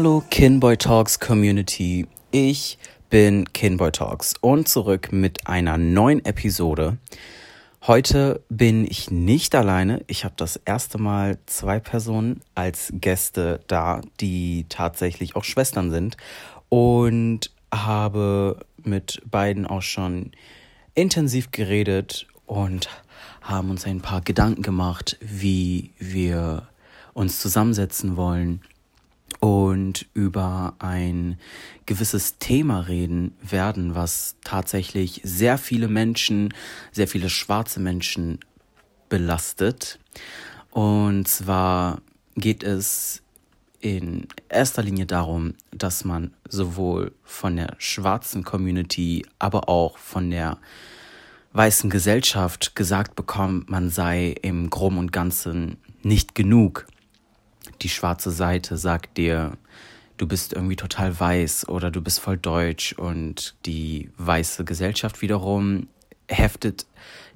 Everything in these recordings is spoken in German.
Hallo Kinboy Talks Community. Ich bin Kinboy Talks und zurück mit einer neuen Episode. Heute bin ich nicht alleine. Ich habe das erste Mal zwei Personen als Gäste da, die tatsächlich auch Schwestern sind und habe mit beiden auch schon intensiv geredet und haben uns ein paar Gedanken gemacht, wie wir uns zusammensetzen wollen und über ein gewisses Thema reden werden, was tatsächlich sehr viele Menschen, sehr viele schwarze Menschen belastet. Und zwar geht es in erster Linie darum, dass man sowohl von der schwarzen Community, aber auch von der weißen Gesellschaft gesagt bekommt, man sei im Groben und Ganzen nicht genug die schwarze Seite sagt dir, du bist irgendwie total weiß oder du bist voll deutsch und die weiße Gesellschaft wiederum heftet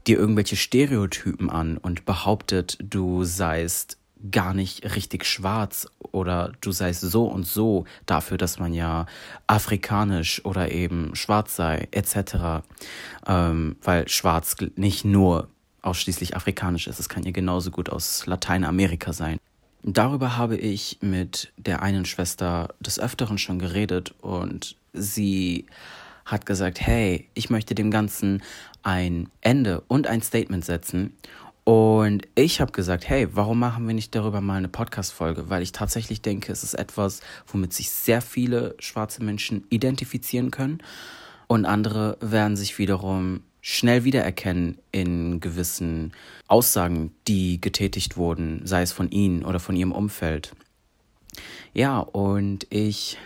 dir irgendwelche Stereotypen an und behauptet, du seist gar nicht richtig schwarz oder du seist so und so dafür, dass man ja afrikanisch oder eben schwarz sei, etc. Ähm, weil schwarz nicht nur ausschließlich afrikanisch ist, es kann ja genauso gut aus Lateinamerika sein. Darüber habe ich mit der einen Schwester des Öfteren schon geredet und sie hat gesagt, hey, ich möchte dem Ganzen ein Ende und ein Statement setzen. Und ich habe gesagt, hey, warum machen wir nicht darüber mal eine Podcast-Folge? Weil ich tatsächlich denke, es ist etwas, womit sich sehr viele schwarze Menschen identifizieren können. Und andere werden sich wiederum schnell wiedererkennen in gewissen Aussagen, die getätigt wurden, sei es von ihnen oder von ihrem Umfeld. Ja, und ich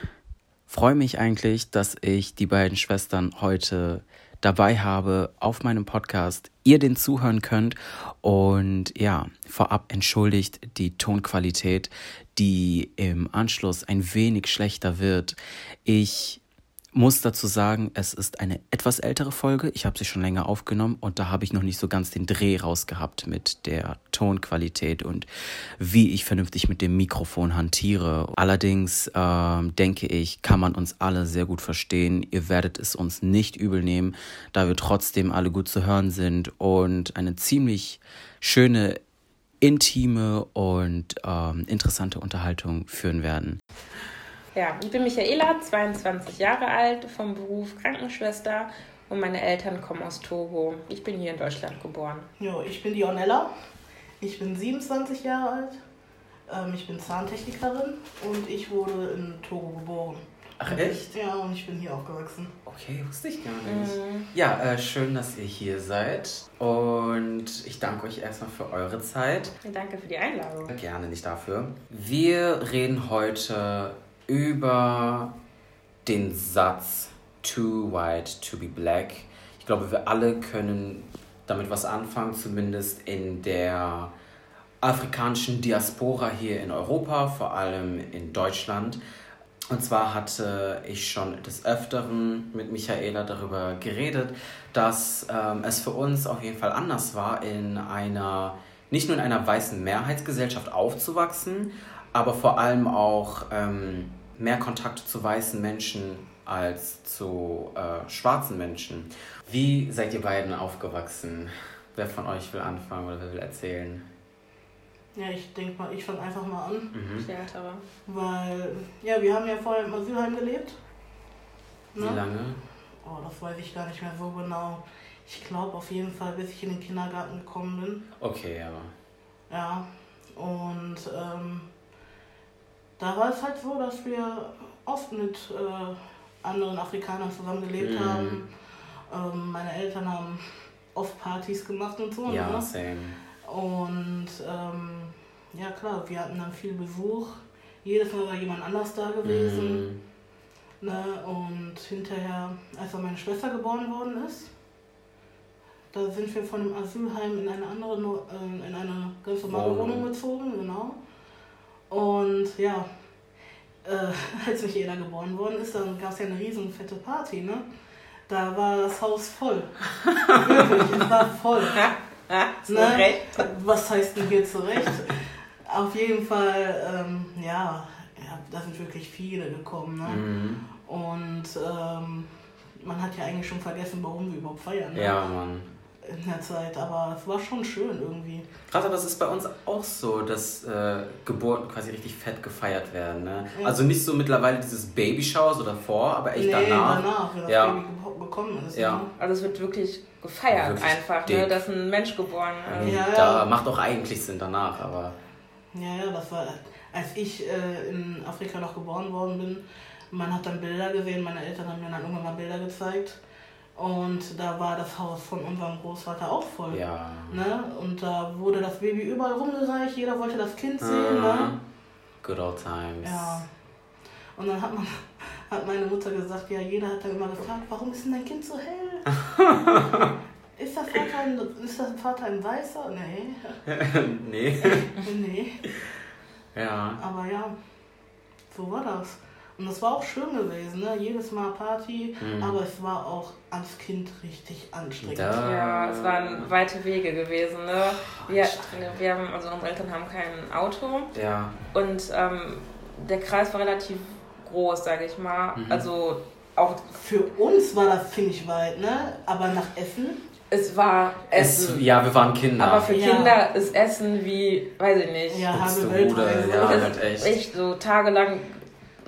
freue mich eigentlich, dass ich die beiden Schwestern heute dabei habe auf meinem Podcast, ihr den zuhören könnt und ja, vorab entschuldigt die Tonqualität, die im Anschluss ein wenig schlechter wird. Ich muss dazu sagen, es ist eine etwas ältere Folge. Ich habe sie schon länger aufgenommen und da habe ich noch nicht so ganz den Dreh rausgehabt mit der Tonqualität und wie ich vernünftig mit dem Mikrofon hantiere. Allerdings äh, denke ich, kann man uns alle sehr gut verstehen. Ihr werdet es uns nicht übel nehmen, da wir trotzdem alle gut zu hören sind und eine ziemlich schöne, intime und ähm, interessante Unterhaltung führen werden. Ja, ich bin Michaela, 22 Jahre alt, vom Beruf Krankenschwester und meine Eltern kommen aus Togo. Ich bin hier in Deutschland geboren. Jo, ich bin Dionella. Ich bin 27 Jahre alt. Ähm, ich bin Zahntechnikerin und ich wurde in Togo geboren. Ach echt? Ja, und ich bin hier aufgewachsen. Okay, wusste ich gar nicht. Mhm. Ja, äh, schön, dass ihr hier seid. Und ich danke euch erstmal für eure Zeit. Danke für die Einladung. Gerne, nicht dafür. Wir reden heute über den Satz Too white to be black. Ich glaube, wir alle können damit was anfangen, zumindest in der afrikanischen Diaspora hier in Europa, vor allem in Deutschland. Und zwar hatte ich schon des Öfteren mit Michaela darüber geredet, dass ähm, es für uns auf jeden Fall anders war, in einer, nicht nur in einer weißen Mehrheitsgesellschaft aufzuwachsen, aber vor allem auch ähm, mehr Kontakt zu weißen Menschen als zu äh, schwarzen Menschen. Wie seid ihr beiden aufgewachsen? Wer von euch will anfangen oder wer will erzählen? Ja, ich denke mal, ich fange einfach mal an. Mhm. Ältere. Weil, ja, wir haben ja vorher im Asylheim gelebt. Ne? Wie lange? Oh, das weiß ich gar nicht mehr so genau. Ich glaube auf jeden Fall, bis ich in den Kindergarten gekommen bin. Okay, ja. Ja, und ähm, da war es halt so, dass wir oft mit äh, anderen Afrikanern zusammengelebt mhm. haben. Ähm, meine Eltern haben oft Partys gemacht und so. Ja, ne? same. Und ähm, ja klar, wir hatten dann viel Besuch. Jedes Mal war jemand anders da gewesen. Mm. Ne? Und hinterher, als dann meine Schwester geboren worden ist, da sind wir von dem Asylheim in eine andere, äh, in eine ganz normale Wohnung, Wohnung gezogen, genau. Und ja, äh, als Michaela geboren worden ist, dann gab es ja eine riesen fette Party, ne? Da war das Haus voll. Wirklich, es war voll. ne? Was heißt denn hier zurecht? Auf jeden Fall, ähm, ja, ja, da sind wirklich viele gekommen. Ne? Mhm. Und ähm, man hat ja eigentlich schon vergessen, warum wir überhaupt feiern. Ne? Ja, Mann. In der Zeit, aber es war schon schön irgendwie. Krass, aber es ist bei uns auch so, dass äh, Geburten quasi richtig fett gefeiert werden. Ne? Ja. Also nicht so mittlerweile dieses Babyshower so davor, aber echt nee, danach. danach, wenn das Ja. Baby ge- gekommen ist. Ja. Ne? Also es wird wirklich gefeiert Wirklich einfach, dick. ne, dass ein Mensch geboren ist. Ja, da ja. macht auch eigentlich Sinn danach, aber Ja, ja, das war, als ich äh, in Afrika noch geboren worden bin, man hat dann Bilder gesehen, meine Eltern haben mir dann irgendwann mal Bilder gezeigt. Und da war das Haus von unserem Großvater auch voll. ja. Ne? Und da wurde das Baby überall rumgereicht, jeder wollte das Kind sehen. Ne? Mhm. Good old times. Ja. Und dann hat, man, hat meine Mutter gesagt, ja, jeder hat dann immer gefragt, warum ist denn dein Kind so hell? ist, das Vater ein, ist das Vater ein Weißer? Nee. nee. nee. ja. Aber ja, so war das. Und das war auch schön gewesen, ne? Jedes Mal Party, Mhm. aber es war auch als Kind richtig anstrengend. Da- Ja, es waren weite Wege gewesen. Ne? Wir, wir haben, also unsere Eltern haben kein Auto Ja. und ähm, der Kreis war relativ groß, sage ich mal. Mhm. Also auch Für uns war das ziemlich weit, ne? Aber nach Essen, es war Es, Essen. ja, wir waren Kinder. aber für Ja. Kinder ist Essen wie, weiß ich nicht, ja, Buxte halbe Bude, Weltreise. ja. das halt echt. echt so tagelang,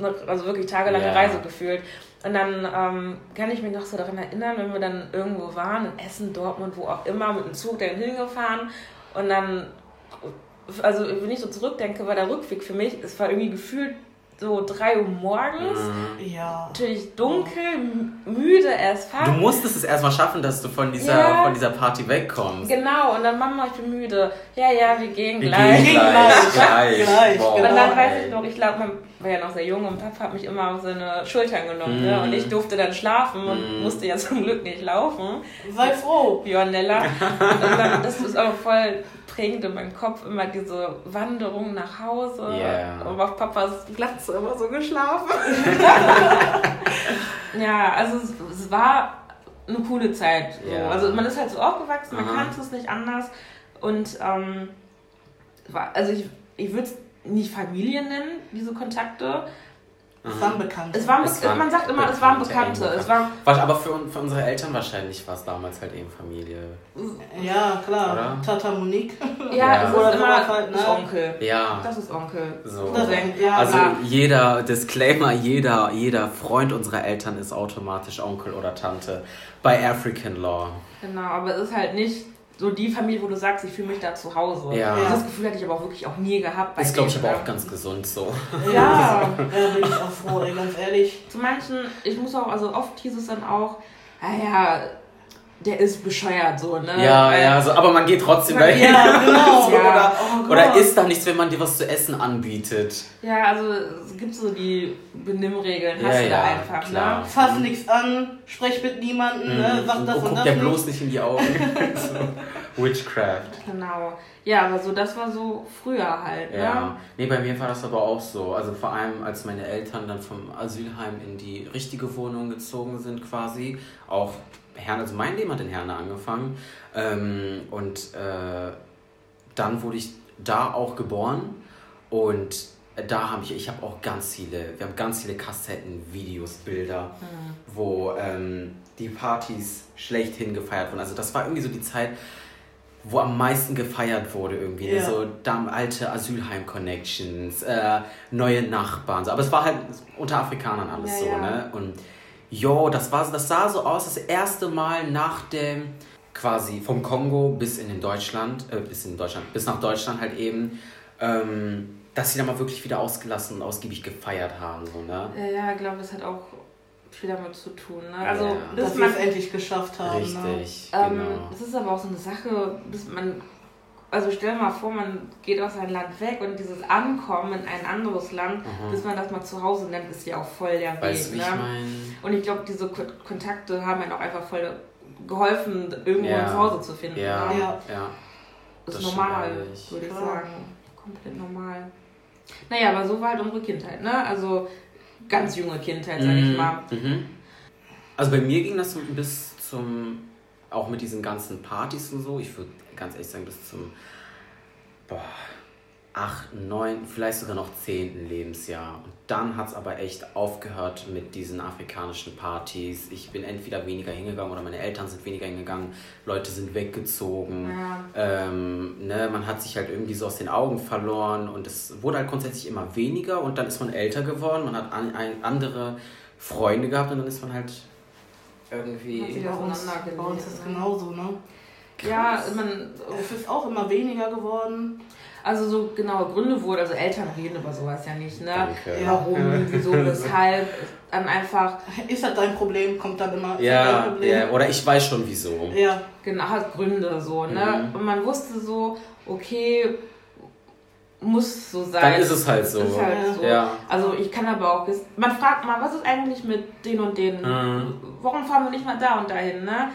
also wirklich tagelange Ja. Reise gefühlt. Und dann ähm, kann ich mich noch so daran erinnern, wenn wir dann irgendwo waren, in Essen, Dortmund, wo auch immer, mit dem Zug dann hingefahren. Und dann, also wenn ich so zurückdenke, war der Rückweg für mich, es war irgendwie gefühlt so 3 Uhr morgens. Mhm. Ja. Natürlich dunkel, müde erst Du fast. musstest es erstmal schaffen, dass du von dieser, Ja. von dieser Party wegkommst. Genau, und dann Mama, ich bin müde. Ja, ja, wir gehen Wir gleich. gehen Gleich. gleich. Gleich, Boah, genau. Und dann weiß ey. ich noch, ich glaube, man war ja noch sehr jung und Papa hat mich immer auf seine Schultern genommen. Mhm. Ne? Und ich durfte dann schlafen und Mhm. musste ja zum Glück nicht laufen. Sei froh. Dann, das ist auch voll prägend in meinem Kopf, immer diese Wanderung nach Hause. Yeah. Und auf Papas Glatze immer so geschlafen. ja, also es, es war eine coole Zeit. So. Ja. Also man ist halt so aufgewachsen, man kannte es nicht anders. Und ähm, war, also ich, ich würde es nicht Familie nennen, diese Kontakte. Es waren bekannt. Es waren, Es waren man sagt immer, es waren Bekannte, Bekannte. Es war, Was, aber für, für unsere Eltern wahrscheinlich war es damals halt eben Familie. ja, klar. Oder? Tata Monique. ja, Ja. es Oder ist immer halt, ne? das Onkel. Ja. Das ist Onkel. So. Das, Cousin. ja, Also klar. jeder Disclaimer, jeder, jeder Freund unserer Eltern ist automatisch Onkel oder Tante bei African Law. Genau, aber es ist halt nicht so die Familie, wo du sagst, ich fühle mich da zu Hause. Ja. Das Gefühl hatte ich aber auch wirklich auch nie gehabt. Bei Ist glaube ich aber auch ganz gesund so. Ja. Ja, bin ich auch froh, ey, ganz ehrlich. Zu manchen, ich muss auch, also oft hieß es dann auch, naja, der ist bescheuert so, ne? Ja, Weil- ja, so, aber man geht trotzdem Man- dahin. Ja, genau. So, Ja. Oder, Oh oder isst da nichts, wenn man dir was zu essen anbietet. Ja, also es gibt so die Benimmregeln, hast Ja, du da ja, einfach, klar. ne? Fass nichts an, sprech mit niemandem, ne? sag das und und guck das nicht. bloß nicht in die Augen. so. Witchcraft. Genau. Ja, aber so, das war so früher halt, ne? Ja, nee, bei mir war das aber auch so. Also vor allem, als meine Eltern dann vom Asylheim in die richtige Wohnung gezogen sind, quasi. Auch Herne, also mein Leben hat in Herne angefangen. Ähm, und äh, dann wurde ich da auch geboren. Und da habe ich, ich habe auch ganz viele, wir haben ganz viele Kassetten, Videos, Bilder, wo ähm, die Partys schlechthin gefeiert wurden. Also das war irgendwie so die Zeit, wo am meisten gefeiert wurde irgendwie. ne? Ja. So da alte Asylheim-Connections, äh, neue Nachbarn. So. Aber es war halt unter Afrikanern alles Ja, so, ja. ne? Und jo, das war so- das sah so aus, das erste Mal nach dem quasi vom Kongo bis in den Deutschland, äh, bis in Deutschland, bis nach Deutschland halt eben, ähm, dass sie da mal wirklich wieder ausgelassen und ausgiebig gefeiert haben, so, ne? Ja, ja, ich glaube, das hat auch viel damit zu tun, ne? Also, Ja. bis Dass wir man es endlich geschafft haben. Ne? Richtig, Ähm, genau. Es ist aber auch so eine Sache, bis man, also stell dir mal vor, man geht aus einem Land weg und dieses Ankommen in ein anderes Land, Aha. bis man das mal zu Hause nennt, ist ja auch voll der Weg. Weißt du, wie ne? ich meine? Und ich glaube, diese Ko Kontakte haben mir auch einfach voll geholfen, irgendwo Ja. ein Zuhause zu finden. Ja? Ja. ja. Das ist das normal, würde ich sagen. Komplett normal. Naja, aber so war halt unsere Kindheit, ne? Also ganz junge Kindheit, sag ich mal. Mhm. Also bei mir ging das so bis zum, auch mit diesen ganzen Partys und so, ich würde ganz ehrlich sagen, bis zum boah, achten, neun, vielleicht sogar noch zehnten Lebensjahr. Und dann hat es aber echt aufgehört mit diesen afrikanischen Partys. Ich bin entweder weniger hingegangen oder meine Eltern sind weniger hingegangen. Leute sind weggezogen. Ja. Ähm, ne, man hat sich halt irgendwie so aus den Augen verloren und es wurde halt grundsätzlich immer weniger und dann ist man älter geworden. Man hat an, ein, andere Freunde gehabt und dann ist man halt irgendwie. Bei uns, bei uns ist es genauso, ne? Ja, man, es ist auch immer weniger geworden. Also so genaue Gründe wurden, also Eltern reden über sowas ja nicht, ne? Danke. Warum, wieso, weshalb. Dann einfach. Ist das dein Problem? Kommt dann immer. Ja, ja, oder ich weiß schon wieso. Ja. Genau, hat Gründe so, ne? Mhm. Und man wusste so, okay, muss so sein. Dann ist es halt so. Ist halt so. Ja. Also ich kann aber auch, man fragt mal, was ist eigentlich mit den und denen? Mhm. Warum fahren wir nicht mal da und dahin, ne?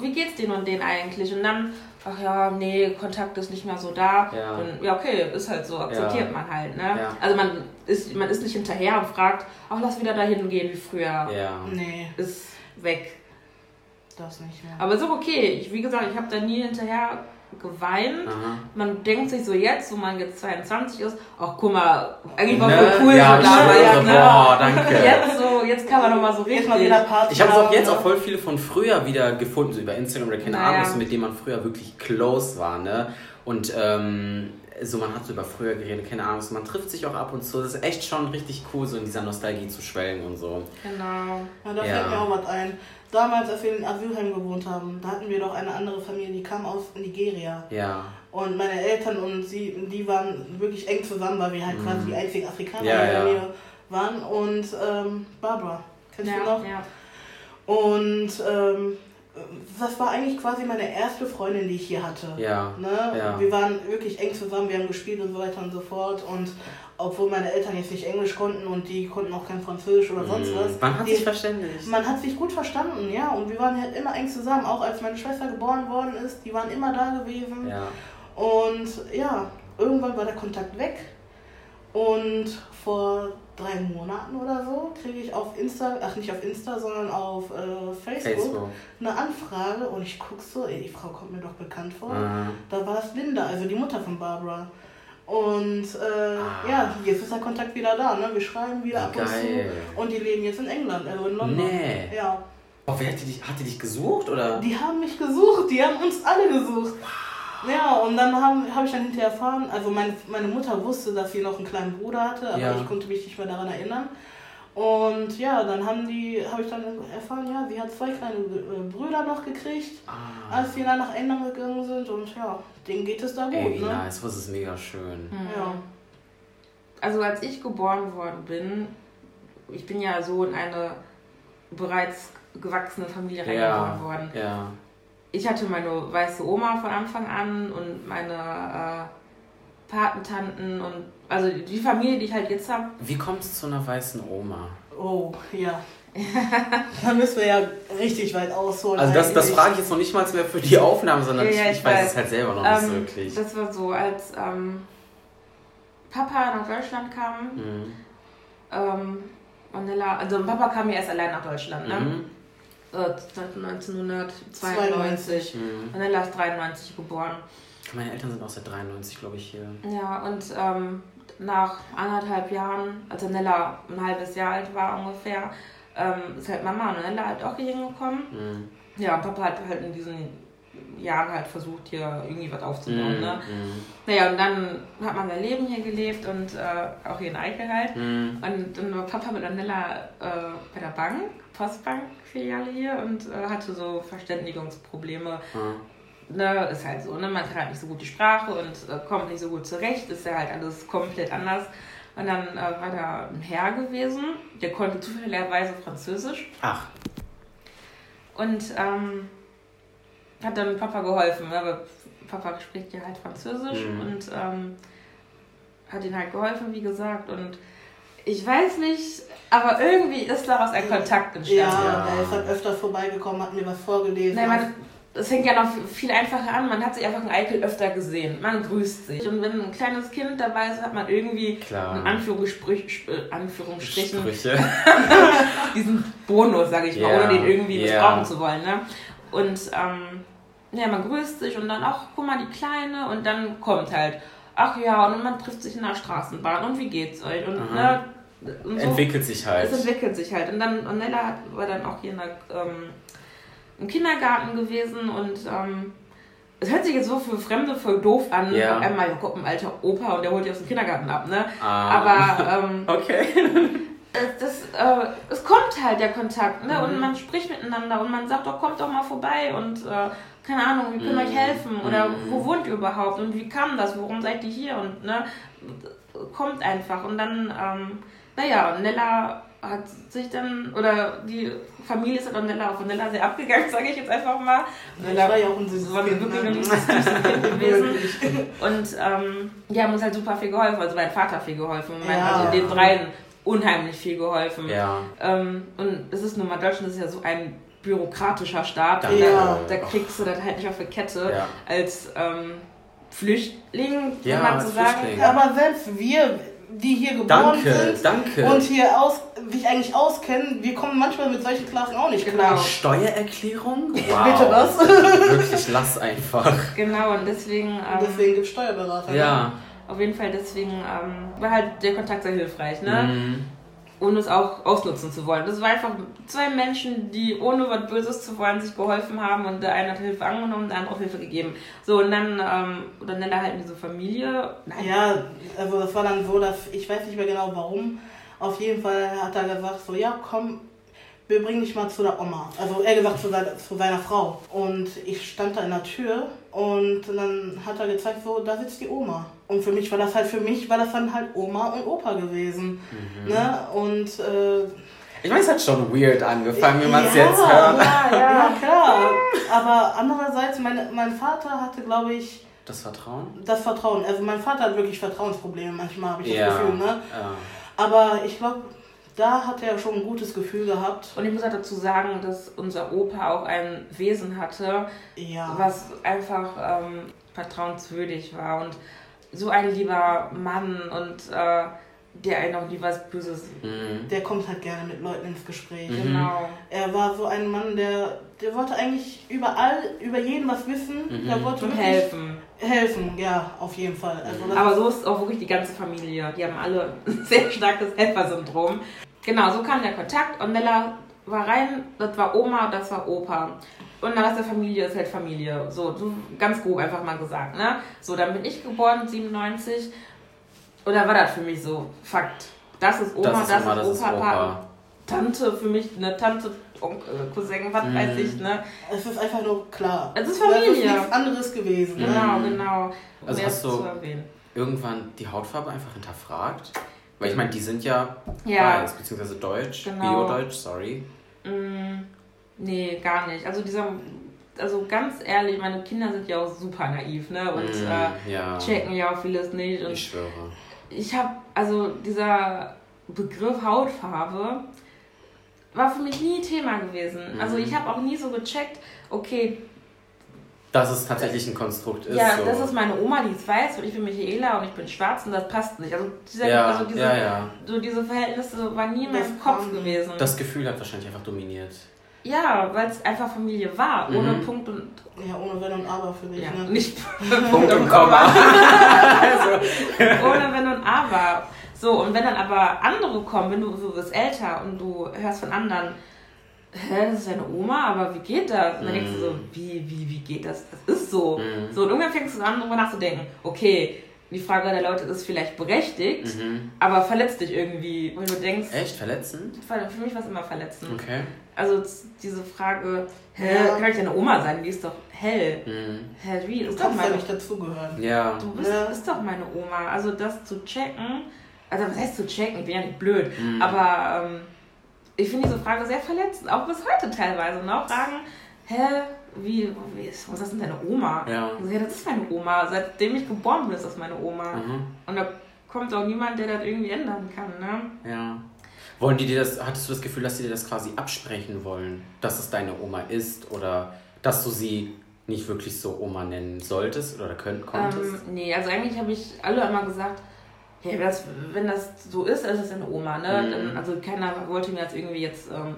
Wie geht's denen und denen eigentlich? Und dann ach ja, nee, Kontakt ist nicht mehr so da. Ja, und, ja okay, ist halt so, akzeptiert ja. man halt. Ne? Ja. Also man ist, man ist nicht hinterher und fragt, ach, lass wieder dahin gehen wie früher. Ja. Nee. Ist weg. Das nicht mehr. Aber so okay, ich, wie gesagt, ich habe da nie hinterher geweint. Aha. Man denkt sich so jetzt, wo man jetzt 22 ist, ach guck mal, eigentlich war ne? cool ja, so damals. Ja, ne? Boah, danke. Jetzt, so, jetzt kann man nochmal so richtig. Ich habe auch jetzt auch voll viele von früher wieder gefunden, so über Instagram oder keine naja. Ahnung, mit denen man früher wirklich close war. Ne? Und ähm, so man hat so über früher geredet, keine Ahnung, so man trifft sich auch ab und zu. Das ist echt schon richtig cool, so in dieser Nostalgie zu schwelgen und so. Genau. Ja, da fällt mir auch was ein damals, als wir in Asylheim gewohnt haben, da hatten wir doch eine andere Familie, die kam aus Nigeria. Ja. Und meine Eltern und sie, die waren wirklich eng zusammen, weil wir halt mhm. quasi die einzigen Afrikaner ja, in der Nähe waren. Und ähm, Barbara, kennst ja, du noch? Ja. Und ähm, das war eigentlich quasi meine erste Freundin, die ich hier hatte. Ja. Ne? ja. Wir waren wirklich eng zusammen, wir haben gespielt und so weiter und so fort. Und obwohl meine Eltern jetzt nicht Englisch konnten und die konnten auch kein Französisch oder sonst mhm. was. Man hat die, sich verständigt. Man hat sich gut verstanden, ja. Und wir waren halt immer eng zusammen. Auch als meine Schwester geboren worden ist, die waren immer da gewesen. Ja. Und ja, irgendwann war der Kontakt weg. Und vor drei Monaten oder so kriege ich auf Insta, ach nicht auf Insta, sondern auf äh, Facebook, Facebook, eine Anfrage und ich gucke so, ey, die Frau kommt mir doch bekannt vor. Mhm. Da war es Linda, also die Mutter von Barbara. Und äh, ah. ja, jetzt ist der Kontakt wieder da. Ne? Wir schreiben wieder ab und zu. Und die leben jetzt in England, also in London. Nee. Ja. Oh, wer hat die, hat die dich gesucht? Oder? Die haben mich gesucht, die haben uns alle gesucht. Wow. Ja, und dann habe hab ich dann hinterher erfahren, also meine, meine Mutter wusste, dass sie noch einen kleinen Bruder hatte, aber ja. ich konnte mich nicht mehr daran erinnern. Und ja, dann haben die, habe ich dann erfahren, ja, sie hat zwei kleine äh, Brüder noch gekriegt, ah. als sie dann nach England gegangen sind. Und ja, denen geht es da gut. Ey, wie ne? nice, das ist mega schön. Mhm. Ja. Also als ich geboren worden bin, ich bin ja so in eine bereits gewachsene Familie ja, reingeboren worden. Ja. Ich hatte meine weiße Oma von Anfang an und meine äh, Patentanten und also die Familie, die ich halt jetzt habe. Wie kommt es zu einer weißen Oma? Oh, ja. da müssen wir ja richtig weit ausholen. Also das, das frage ich jetzt noch nicht mal mehr für die Aufnahme, sondern ja, ja, ich, ich, weiß, es halt selber noch ähm, nicht so wirklich. Das war so, als ähm, Papa nach Deutschland kam, mhm. ähm, Manila, also Papa kam ja erst allein nach Deutschland, ne? Mhm. Äh, 1992. Mhm. Manila ist 93 geboren. Meine Eltern sind auch seit 93, glaube ich, hier. Ja, und ähm, nach anderthalb Jahren, als Nella ein halbes Jahr alt war ungefähr, ähm, ist halt Mama und Nella halt auch hier hingekommen. Mhm. Ja, und Papa hat halt in diesen Jahren halt versucht, hier irgendwie was aufzubauen. Mhm. Ne? Mhm. Naja, und dann hat man sein Leben hier gelebt und äh, auch hier in Eichel halt. Mhm. Und dann war Papa mit Nella äh, bei der Bank, Postbank-Filiale hier und äh, hatte so Verständigungsprobleme. Mhm ne, ist halt so, ne, man kann halt nicht so gut die Sprache und äh, kommt nicht so gut zurecht, ist ja halt alles komplett anders. Und dann äh, war da ein Herr gewesen, der konnte zufälligerweise Französisch. Ach. Und ähm, hat dann Papa geholfen, ne, aber Papa spricht ja halt Französisch mhm. und ähm, hat ihm halt geholfen, wie gesagt. Und ich weiß nicht, aber irgendwie ist daraus ein Kontakt entstanden. Ja, er ist halt öfter vorbeigekommen, hat mir was vorgelesen. Nein, man, das fängt ja noch viel einfacher an. Man hat sich einfach in Eikel öfter gesehen. Man grüßt sich. Und wenn ein kleines Kind dabei ist, hat man irgendwie Klar. in Anführungsstrichen diesen Bonus, sage ich mal, yeah. ohne den irgendwie yeah. missbrauchen zu wollen. Ne? Und ähm, ja, man grüßt sich und dann auch, guck mal, die Kleine und dann kommt halt ach ja, und man trifft sich in der Straßenbahn und wie geht's euch? Und, ne, und so, entwickelt sich halt. Es entwickelt sich halt. Und dann, und Nella war dann auch hier in der, ähm, im Kindergarten gewesen und ähm, es hört sich jetzt so für Fremde voll doof an. Ja. Einmal, ja, guck, ein alter Opa und der holt dich aus dem Kindergarten ab, ne? Ah. Aber, ähm, okay. das, äh, es kommt halt der Kontakt, ne? Mhm. Und man spricht miteinander und man sagt doch, kommt doch mal vorbei und äh, keine Ahnung, wir können mhm. euch helfen oder mhm. wo wohnt ihr überhaupt und wie kam das, warum seid ihr hier und ne? Kommt einfach und dann, ähm, naja, Nella hat sich dann, oder die Familie ist dann Nella auf Nella sehr abgegangen, sage ich jetzt einfach mal. Nella war ja auch ein süßes war wirklich ne? ein süßes Kind gewesen. Und ähm, die haben uns halt super viel geholfen, also mein Vater viel geholfen, mein, ja. also den dreien unheimlich viel geholfen. Ja. Ähm, und es ist nun mal, Deutschland ist ja so ein bürokratischer Staat. Ja. Da, da, kriegst du das halt nicht auf der Kette ja. als ähm, Flüchtling, ja, man so sagen kann. Aber selbst wir, die hier geboren danke, sind danke. und hier aus, sich eigentlich auskennen, wir kommen manchmal mit solchen Klassen auch nicht genau. klar. Steuererklärung? Wow. Bitte was? Wirklich, lass einfach. Genau, und deswegen... Ähm, deswegen gibt es Steuerberater. Ja. Ne? Auf jeden Fall, deswegen ähm, war halt der Kontakt sehr hilfreich, ne? Mhm. Ohne es auch ausnutzen zu wollen. Das war einfach zwei Menschen, die ohne was Böses zu wollen sich geholfen haben und der eine hat Hilfe angenommen, der andere hat Hilfe gegeben. So, und dann, ähm, dann nennt er halt diese Familie. Nein. Ja, also das war dann so, dass ich weiß nicht mehr genau warum. Auf jeden Fall hat er gesagt, so, ja, komm, wir bringen dich mal zu der Oma. Also er gesagt zu seiner, zu seiner Frau. Und ich stand da in der Tür und dann hat er gezeigt, so, da sitzt die Oma. Und für mich war das halt, für mich war das dann halt Oma und Opa gewesen. Mhm. Ne? Und äh, ich meine, es hat schon weird angefangen, wenn man es ja, jetzt hört. Ja, ja, ja, klar. Aber andererseits, mein, mein Vater hatte, glaube ich. Das Vertrauen? Das Vertrauen. Also mein Vater hat wirklich Vertrauensprobleme manchmal, habe ich ja, das Gefühl. Ne? Ja. Aber ich glaube, da hat er schon ein gutes Gefühl gehabt. Und ich muss halt dazu sagen, dass unser Opa auch ein Wesen hatte, ja. was einfach ähm, vertrauenswürdig war und so ein lieber Mann und äh, der einen auch nie was Böses. Mhm. Der kommt halt gerne mit Leuten ins Gespräch. Mhm. Genau. Er war so ein Mann, der, der wollte eigentlich überall, über jeden was wissen. Mhm. Der wollte und helfen. Helfen, ja, auf jeden Fall. Also Aber so ist auch wirklich die ganze Familie. Die haben alle ein sehr starkes Helfersyndrom. Genau, so kam der Kontakt und Nella war rein, das war Oma, und das war Opa. Und der Rest der Familie ist halt Familie. So, so ganz grob einfach mal gesagt, ne? So, dann bin ich geboren, 97. Und da war das für mich so, Fakt. Das ist Oma, das ist, das Oma, ist Opa, Opa. Tante für mich, eine Tante, Onkel, Cousin, was mm. weiß ich, ne? Es ist einfach nur klar. Es ist Familie. Es ist nichts anderes gewesen. Ne? Genau, genau. Also hast du irgendwann die Hautfarbe einfach hinterfragt? Weil ich meine, die sind ja, ja. weiß, beziehungsweise deutsch, genau. Bio-Deutsch, sorry. Mm, nee, gar nicht. Also dieser, also ganz ehrlich, meine Kinder sind ja auch super naiv, ne? Und mm, äh, ja. checken ja auch vieles nicht. Und ich schwöre. Ich habe, also dieser Begriff Hautfarbe war für mich nie Thema gewesen. Mm. Also ich habe auch nie so gecheckt, okay, dass es tatsächlich ein Konstrukt ist. Ja, so. das ist meine Oma, die ist weiß und ich bin Michaela und ich bin schwarz und das passt nicht. Also, dieser, ja, also diese, ja, ja. So diese Verhältnisse waren nie in meinem Kopf gewesen. Das Gefühl hat wahrscheinlich einfach dominiert. Ja, weil es einfach Familie war, ohne mhm. Punkt und. Ja, ohne Wenn und Aber für mich. Ja, ne? Nicht Punkt und Komma. also, ohne Wenn und Aber. So, und wenn dann aber andere kommen, wenn du, du bist älter und du hörst von anderen, hä, das ist deine Oma, aber wie geht das? Und dann denkst du so, mm. wie, wie, wie geht das? Das ist so. Mm. So, und irgendwann fängst du an, darüber nachzudenken, okay, die Frage der Leute ist vielleicht berechtigt, mhm. aber verletzt dich irgendwie, wenn du denkst. Echt? Verletzend? Für mich war es immer verletzend. Okay. Also diese Frage, hä, ja. kann ich deine Oma sein? Die ist doch hell. Mhm. Hä, wie? Das kann ja nicht dazugehören. Ja. Du bist, ja. bist doch meine Oma. Also das zu checken, also was heißt zu checken? Ich bin ja nicht blöd, mhm. aber ähm, ich finde diese Frage sehr verletzend, auch bis heute teilweise noch. Fragen, hä, wie, wie ist, was ist denn deine Oma? Ja. Also, ja, das ist meine Oma. Seitdem ich geboren bin, ist das meine Oma. Mhm. Und da kommt auch niemand, der das irgendwie ändern kann, ne? Ja. Wollen die dir das, hattest du das Gefühl, dass sie dir das quasi absprechen wollen, dass es deine Oma ist oder dass du sie nicht wirklich so Oma nennen solltest oder könnt, konntest? Ähm, nee, also eigentlich habe ich alle immer gesagt, ja, das, wenn das so ist, dann ist es eine Oma, ne? Mhm. Dann, also keiner wollte mir das irgendwie jetzt ähm,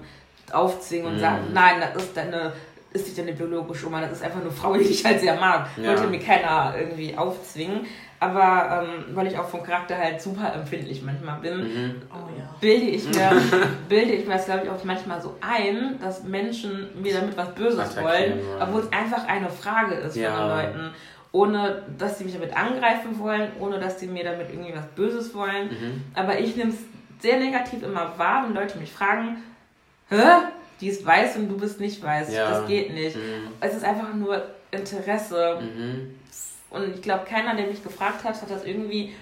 aufzwingen und mhm. sagen, nein, das ist deine ist nicht deine biologische Oma, das ist einfach eine Frau, die ich halt sehr mag. Ja. Wollte mir keiner irgendwie aufzwingen. Aber ähm, weil ich auch vom Charakter halt super empfindlich manchmal bin, mhm. oh, ja. bilde ich mir, bilde ich mir das, glaube ich, auch manchmal so ein, dass Menschen mir damit was Böses wollen, obwohl es einfach eine Frage ist ja. von den Leuten. Ohne dass sie mich damit angreifen wollen, ohne dass sie mir damit irgendwie was Böses wollen. Mhm. Aber ich nehme es sehr negativ immer wahr, wenn Leute mich fragen, hä? Die ist weiß und du bist nicht weiß. Ja. Das geht nicht. Mhm. Es ist einfach nur Interesse. Mhm. Und ich glaube, keiner, der mich gefragt hat, hat das irgendwie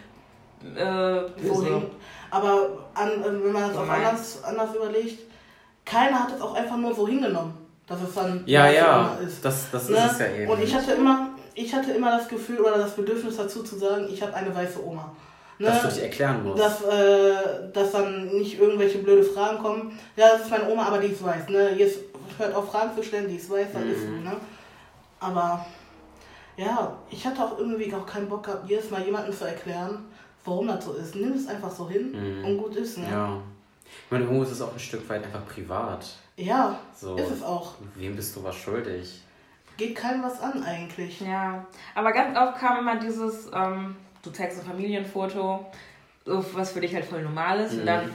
äh, so Aber an, wenn man das auch anders, anders überlegt, keiner hat es auch einfach nur so hingenommen, dass es dann ja, ja, ist. Das, das ne? ist es ja eben. Und ich hatte immer, ich hatte immer das Gefühl oder das Bedürfnis dazu zu sagen, ich habe eine weiße Oma. Ne? Dass du dich erklären musst. Dass, äh, dass dann nicht irgendwelche blöde Fragen kommen. Ja, das ist meine Oma, aber die ist weiß. Ne? Jetzt hört auf Fragen zu stellen, die ist weiß, dann mhm. ist. Ne? Aber ja, ich hatte auch irgendwie auch keinen Bock gehabt, jedes Mal jemandem zu erklären, warum das so ist. Nimm es einfach so hin mhm. und gut ist. Ne? Ja. Ich meine, irgendwo ist es auch ein Stück weit einfach privat. Ja, so, ist es auch. Wem bist du was schuldig? Geht keinem was an eigentlich. Ja, aber ganz oft kam immer dieses, ähm, du zeigst ein Familienfoto, was für dich halt voll normal ist, mhm. und dann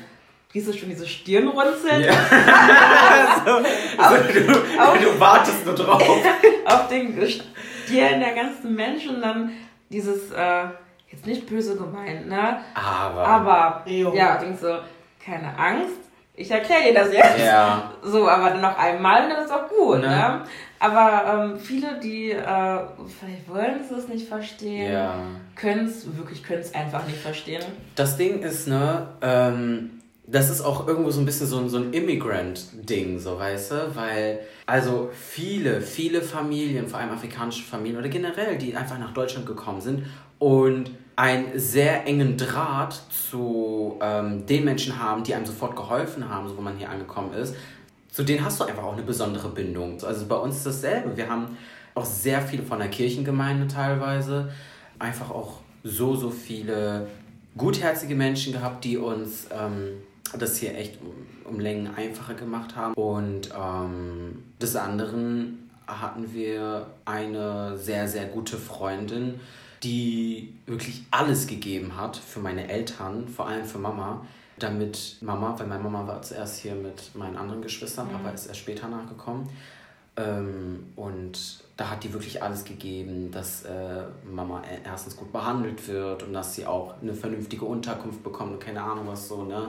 siehst du schon diese Stirnrunzeln. Ja. so, also, du, auf, du wartest nur drauf. auf den Stirn der ganzen Menschen und dann dieses, äh, jetzt nicht böse gemeint, ne? Aber. Aber, jo. ja, denkst so, keine Angst, ich erkläre dir das jetzt. Ja. So, aber dann noch einmal, dann ist auch gut, ne? ne? Aber ähm, viele, die äh, vielleicht wollen es nicht verstehen, ja. können es, wirklich können es einfach nicht verstehen. Das Ding ist, ne, ähm, das ist auch irgendwo so ein bisschen so ein, so ein Immigrant-Ding, so weißt du, weil also viele, viele Familien, vor allem afrikanische Familien oder generell, die einfach nach Deutschland gekommen sind und einen sehr engen Draht zu ähm, den Menschen haben, die einem sofort geholfen haben, so wo man hier angekommen ist, zu denen hast du einfach auch eine besondere Bindung. Also bei uns ist dasselbe. Wir haben auch sehr viele von der Kirchengemeinde teilweise, einfach auch so, so viele gutherzige Menschen gehabt, die uns ähm, das hier echt um, um Längen einfacher gemacht haben. Und ähm, des anderen hatten wir eine sehr, sehr gute Freundin, die wirklich alles gegeben hat für meine Eltern, vor allem für Mama, damit Mama, weil meine Mama war zuerst hier mit meinen anderen Geschwistern, mhm. Papa ist erst später nachgekommen. Ähm, und da hat die wirklich alles gegeben, dass äh, Mama erstens gut behandelt wird und dass sie auch eine vernünftige Unterkunft bekommt und keine Ahnung was so, ne?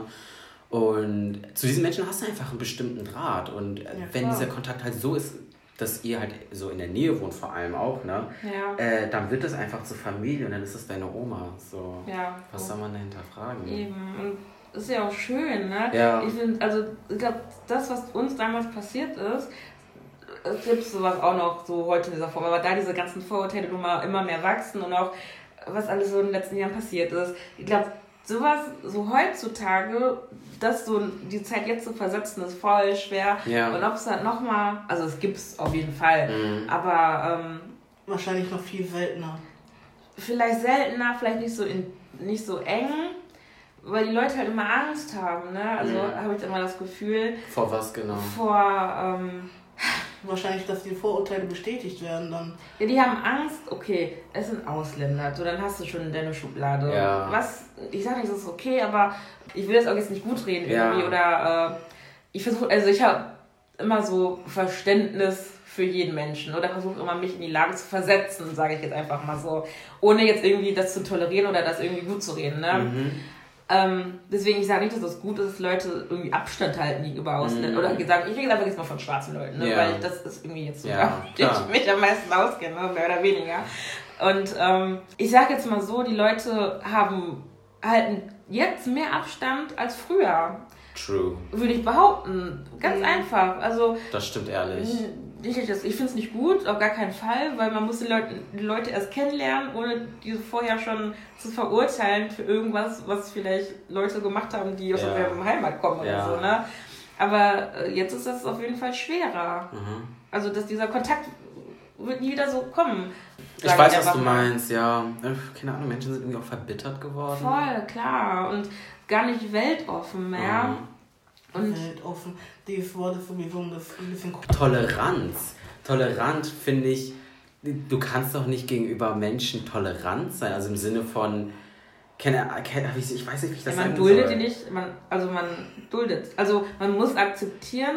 Und zu diesen Menschen hast du einfach einen bestimmten Draht. Und äh, ja, wenn dieser Kontakt halt so ist, dass ihr halt so in der Nähe wohnt, vor allem auch, ne? Ja. Äh, dann wird das einfach zur Familie und dann ist das deine Oma. So. Ja. Was soll man dahinter fragen? Eben. Und ist ja auch schön, ne? Ja. Ich finde, also, ich glaube, das, was uns damals passiert ist, es gibt sowas auch noch so heute in dieser Form, aber da diese ganzen Vorurteile immer mehr wachsen und auch was alles so in den letzten Jahren passiert ist. Ich glaube, sowas, so heutzutage, das so die Zeit jetzt zu versetzen, ist voll schwer. Ja. Und ob es halt nochmal, also es gibt es auf jeden Fall, mhm. aber ähm, wahrscheinlich noch viel seltener. Vielleicht seltener, vielleicht nicht so in, nicht so eng, weil die Leute halt immer Angst haben, ne? Also mhm. habe ich immer das Gefühl. Vor was genau? Vor ähm, wahrscheinlich, dass die Vorurteile bestätigt werden dann. Ja, die haben Angst, okay, es sind Ausländer, so dann hast du schon deine Schublade. Ja. Was, ich sage nicht, das ist okay, aber ich will das auch jetzt nicht gut reden ja. irgendwie oder äh, ich versuche, also ich habe immer so Verständnis für jeden Menschen oder versuche immer mich in die Lage zu versetzen, sage ich jetzt einfach mal so, ohne jetzt irgendwie das zu tolerieren oder das irgendwie gut zu reden. Ne? Mhm. Ähm, deswegen, ich sage nicht, dass es gut ist, dass Leute irgendwie Abstand halten gegenüber Ausländern. Mm. Oder gesagt, ich rede einfach jetzt mal von schwarzen Leuten, ne? Ja. weil das ist irgendwie jetzt so, ja, ja ich mich am meisten auskenne, ne? mehr oder weniger. Und ähm, ich sage jetzt mal so, die Leute haben halten jetzt mehr Abstand als früher. True. Würde ich behaupten. Ganz mhm. einfach. Also, das stimmt ehrlich ich, ich finde es nicht gut, auf gar keinen Fall, weil man muss die Leute, die Leute erst kennenlernen, ohne diese vorher schon zu verurteilen für irgendwas, was vielleicht Leute gemacht haben, die aus ja. der Heimat kommen oder ja. so. Ne? Aber äh, jetzt ist das auf jeden Fall schwerer. Mhm. Also, dass dieser Kontakt wird nie wieder so kommen. Ich weiß, was du meinst, ja. Keine Ahnung, Menschen sind irgendwie auch verbittert geworden. Voll, klar. Und gar nicht weltoffen mehr. Mhm. Und weltoffen. Dieses Wort ist sowieso ein bisschen Toleranz. tolerant finde ich, du kannst doch nicht gegenüber Menschen tolerant sein, also im Sinne von, kenne, kenne, ich weiß nicht, wie ich das ja, Man duldet die nicht, man, also man duldet, also man muss akzeptieren,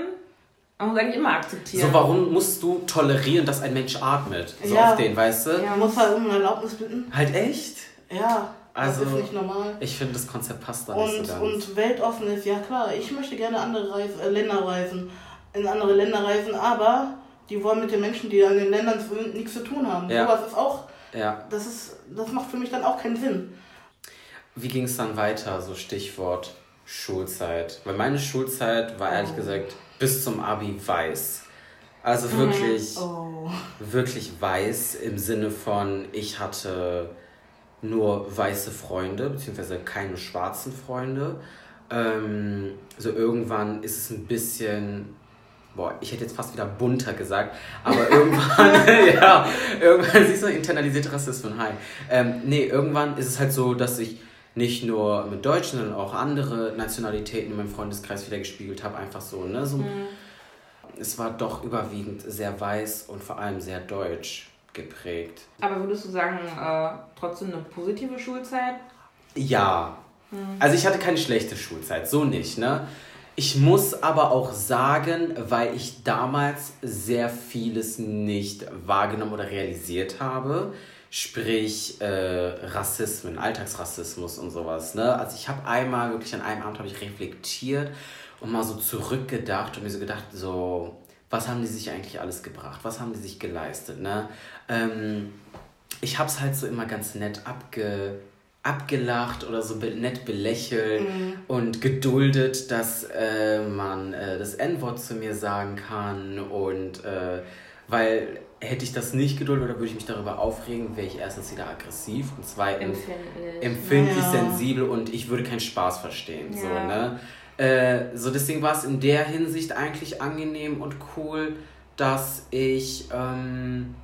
man muss eigentlich immer akzeptieren. So, warum musst du tolerieren, dass ein Mensch atmet? So ja. auf den, weißt du? Ja, man muss halt um Erlaubnis bitten. Halt echt? Ja. Also, das ist nicht normal. Ich finde, das Konzept passt da und, nicht so ganz. Und weltoffen ist, ja klar, ich möchte gerne andere Reis, äh, Länder reisen, in andere Länder reisen, aber die wollen mit den Menschen, die an den Ländern sind, nichts zu tun haben. Ja. Sowas ist auch, ja. das, ist, das macht für mich dann auch keinen Sinn. Wie ging es dann weiter, so Stichwort Schulzeit? Weil meine Schulzeit war ehrlich oh. gesagt bis zum Abi weiß. Also mhm. wirklich, oh. wirklich weiß im Sinne von, ich hatte nur weiße Freunde, beziehungsweise keine schwarzen Freunde. Ähm, so irgendwann ist es ein bisschen boah, ich hätte jetzt fast wieder bunter gesagt, aber irgendwann, ja, irgendwann siehst du internalisierte Rassismus, hi. Ähm, nee, irgendwann ist es halt so, dass ich nicht nur mit Deutschen, sondern auch andere Nationalitäten in meinem Freundeskreis wieder gespiegelt habe, einfach so, ne, so. Mhm. Es war doch überwiegend sehr weiß und vor allem sehr deutsch geprägt. Aber würdest du sagen, äh, trotzdem eine positive Schulzeit? Ja. Mhm. Also ich hatte keine schlechte Schulzeit, so nicht, ne? Ich muss aber auch sagen, weil ich damals sehr vieles nicht wahrgenommen oder realisiert habe, sprich äh, Rassismen, Alltagsrassismus und sowas. Ne? Also ich habe einmal, wirklich an einem Abend habe ich reflektiert und mal so zurückgedacht und mir so gedacht, so, was haben die sich eigentlich alles gebracht? Was haben die sich geleistet? Ne? Ähm, ich habe es halt so immer ganz nett abge abgelacht oder so nett belächelt mhm. und geduldet, dass äh, man äh, das N-Wort zu mir sagen kann und äh, weil hätte ich das nicht geduldet oder würde ich mich darüber aufregen, wäre ich erstens wieder aggressiv und zweitens empfindlich, empfindlich ja. sensibel und ich würde keinen Spaß verstehen. Ja. So, ne? Äh, so deswegen war es in der Hinsicht eigentlich angenehm und cool, dass ich ähm,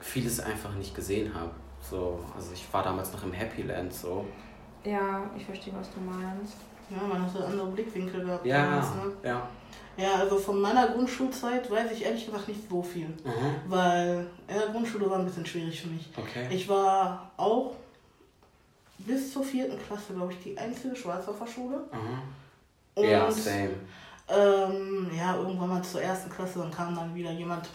vieles einfach nicht gesehen habe. So, also ich war damals noch im Happy Land so. Ja, ich verstehe, was du meinst. Ja, man hat so andere Blickwinkel gehabt. Ja, damals, ne? ja. Ja, also von meiner Grundschulzeit weiß ich ehrlich gesagt nicht so viel. Mhm. Weil in der Grundschule war ein bisschen schwierig für mich. Okay. Ich war auch bis zur vierten Klasse, glaube ich, die einzige Schwarze auf der Schule. Mhm. Und, ja, same. Ähm, ja, irgendwann mal zur ersten Klasse, dann kam dann wieder jemand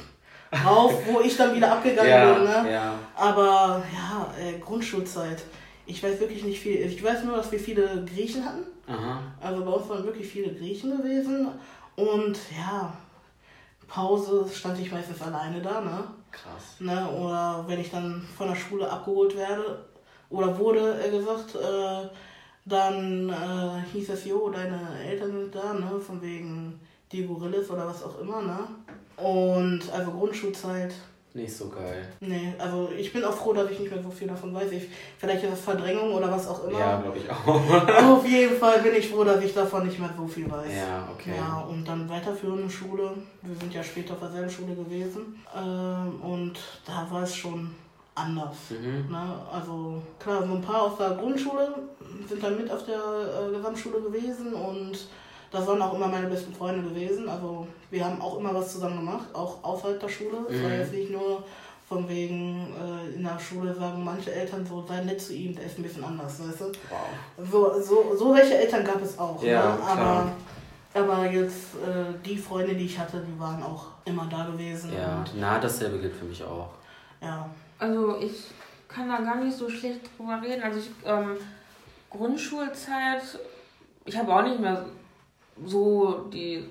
rauf, wo ich dann wieder abgegangen ja, bin. Ne? Ja. Aber ja, äh, Grundschulzeit. Ich weiß wirklich nicht viel. Ich weiß nur, dass wir viele Griechen hatten. Aha. Also bei uns waren wirklich viele Griechen gewesen. Und ja, Pause stand ich meistens alleine da, ne? Krass. Ne? Oder wenn ich dann von der Schule abgeholt werde oder wurde er gesagt, äh, dann äh, hieß es, jo, deine Eltern sind da, ne? Von wegen die Gorillas oder was auch immer, ne? Und also Grundschulzeit. Nicht so geil. Nee, also ich bin auch froh, dass ich nicht mehr so viel davon weiß. Ich, vielleicht ist das Verdrängung oder was auch immer. Ja, glaube ich auch. Auf jeden Fall bin ich froh, dass ich davon nicht mehr so viel weiß. Ja, okay. Ja, und dann weiterführende Schule. Wir sind ja später auf derselben Schule gewesen. Ähm, und da war es schon anders. Mhm. Ne? Also klar, so ein paar aus der Grundschule sind dann mit auf der äh, Gesamtschule gewesen und das waren auch immer meine besten Freunde gewesen. Also wir haben auch immer was zusammen gemacht, auch außerhalb der Schule. Es mhm. war jetzt nicht nur von wegen äh, in der Schule sagen manche Eltern so, sei nett zu ihm, der ist ein bisschen anders, weißt du? Wow. So, so, so welche Eltern gab es auch. Ja, ne? aber, aber jetzt äh, die Freunde, die ich hatte, die waren auch immer da gewesen. Ja, na, dasselbe gilt für mich auch. Ja. Also ich kann da gar nicht so schlecht drüber reden. Also ich, ähm, Grundschulzeit, ich habe auch nicht mehr so die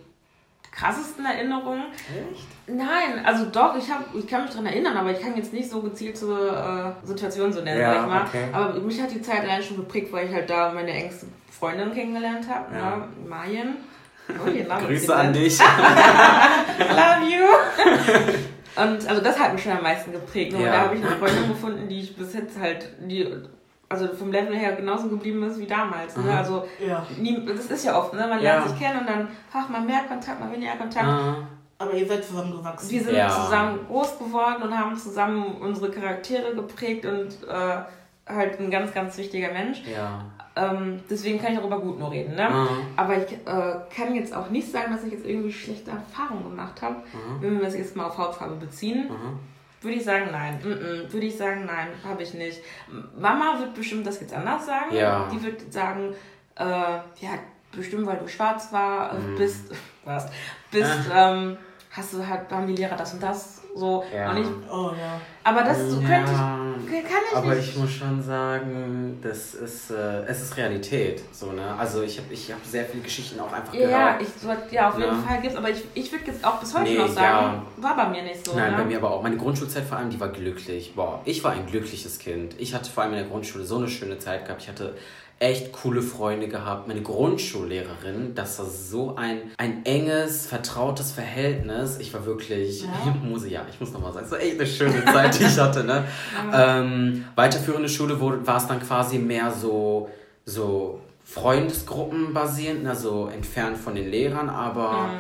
krassesten Erinnerungen. Echt? Nein, also doch, ich, hab, ich kann mich daran erinnern, aber ich kann jetzt nicht so gezielt zur äh, Situation so nennen, ja, sag ich mal. Okay. Aber mich hat die Zeit allein schon geprägt, weil ich halt da meine engste Freundin kennengelernt habe, ja. ne? Marien. Oh, Grüße an dich. Love you. Und also das hat mich schon am meisten geprägt. Und ja. da habe ich eine Freundin gefunden, die ich bis jetzt halt, die also vom Level her genauso geblieben ist wie damals. Ne? Also ja. nie, das ist ja oft, ne? man lernt ja. sich kennen und dann, ach, mal mehr Kontakt, mal weniger Kontakt. Aha. Aber ihr seid zusammengewachsen. Wir sind ja. zusammen groß geworden und haben zusammen unsere Charaktere geprägt und äh, halt ein ganz, ganz wichtiger Mensch. Ja. Ähm, deswegen kann ich darüber gut nur reden. Ne? Mhm. Aber ich äh, kann jetzt auch nicht sagen, dass ich jetzt irgendwie schlechte Erfahrungen gemacht habe. Mhm. Wenn wir das jetzt mal auf Hautfarbe beziehen, Mhm. würde ich sagen, nein. -mm. Würde ich sagen, nein, habe ich nicht. Mama wird bestimmt das jetzt anders sagen. Ja. Die wird sagen, äh, ja, bestimmt, weil du schwarz war, äh, Mhm. bist, was, bist, ähm, hast du halt, haben die Lehrer das und das so. Ja. Und ich, Oh ja. aber das so könnte Ja. ich, kann ich Aber nicht. ich muss schon sagen, das ist, äh, es ist Realität. So, ne? Also ich habe ich hab sehr viele Geschichten auch einfach ja, gehört. ich, so, ja, auf jeden Ja. Fall gibt's, aber ich, ich würde jetzt auch bis heute Nee, noch sagen, war bei mir nicht so. Nein, ne? bei mir aber auch. Meine Grundschulzeit vor allem, die war glücklich. Boah, ich war ein glückliches Kind. Ich hatte vor allem in der Grundschule so eine schöne Zeit gehabt. Ich hatte echt coole Freunde gehabt. Meine Grundschullehrerin, das war so ein, ein enges, vertrautes Verhältnis. Ich war wirklich, Ja. ich muss, ja, ich muss nochmal sagen, so echt eine schöne Zeit, die ich hatte. Ne? ähm, weiterführende Schule wurde, war es dann quasi mehr so, so Freundesgruppen basierend, also entfernt von den Lehrern, aber Mhm.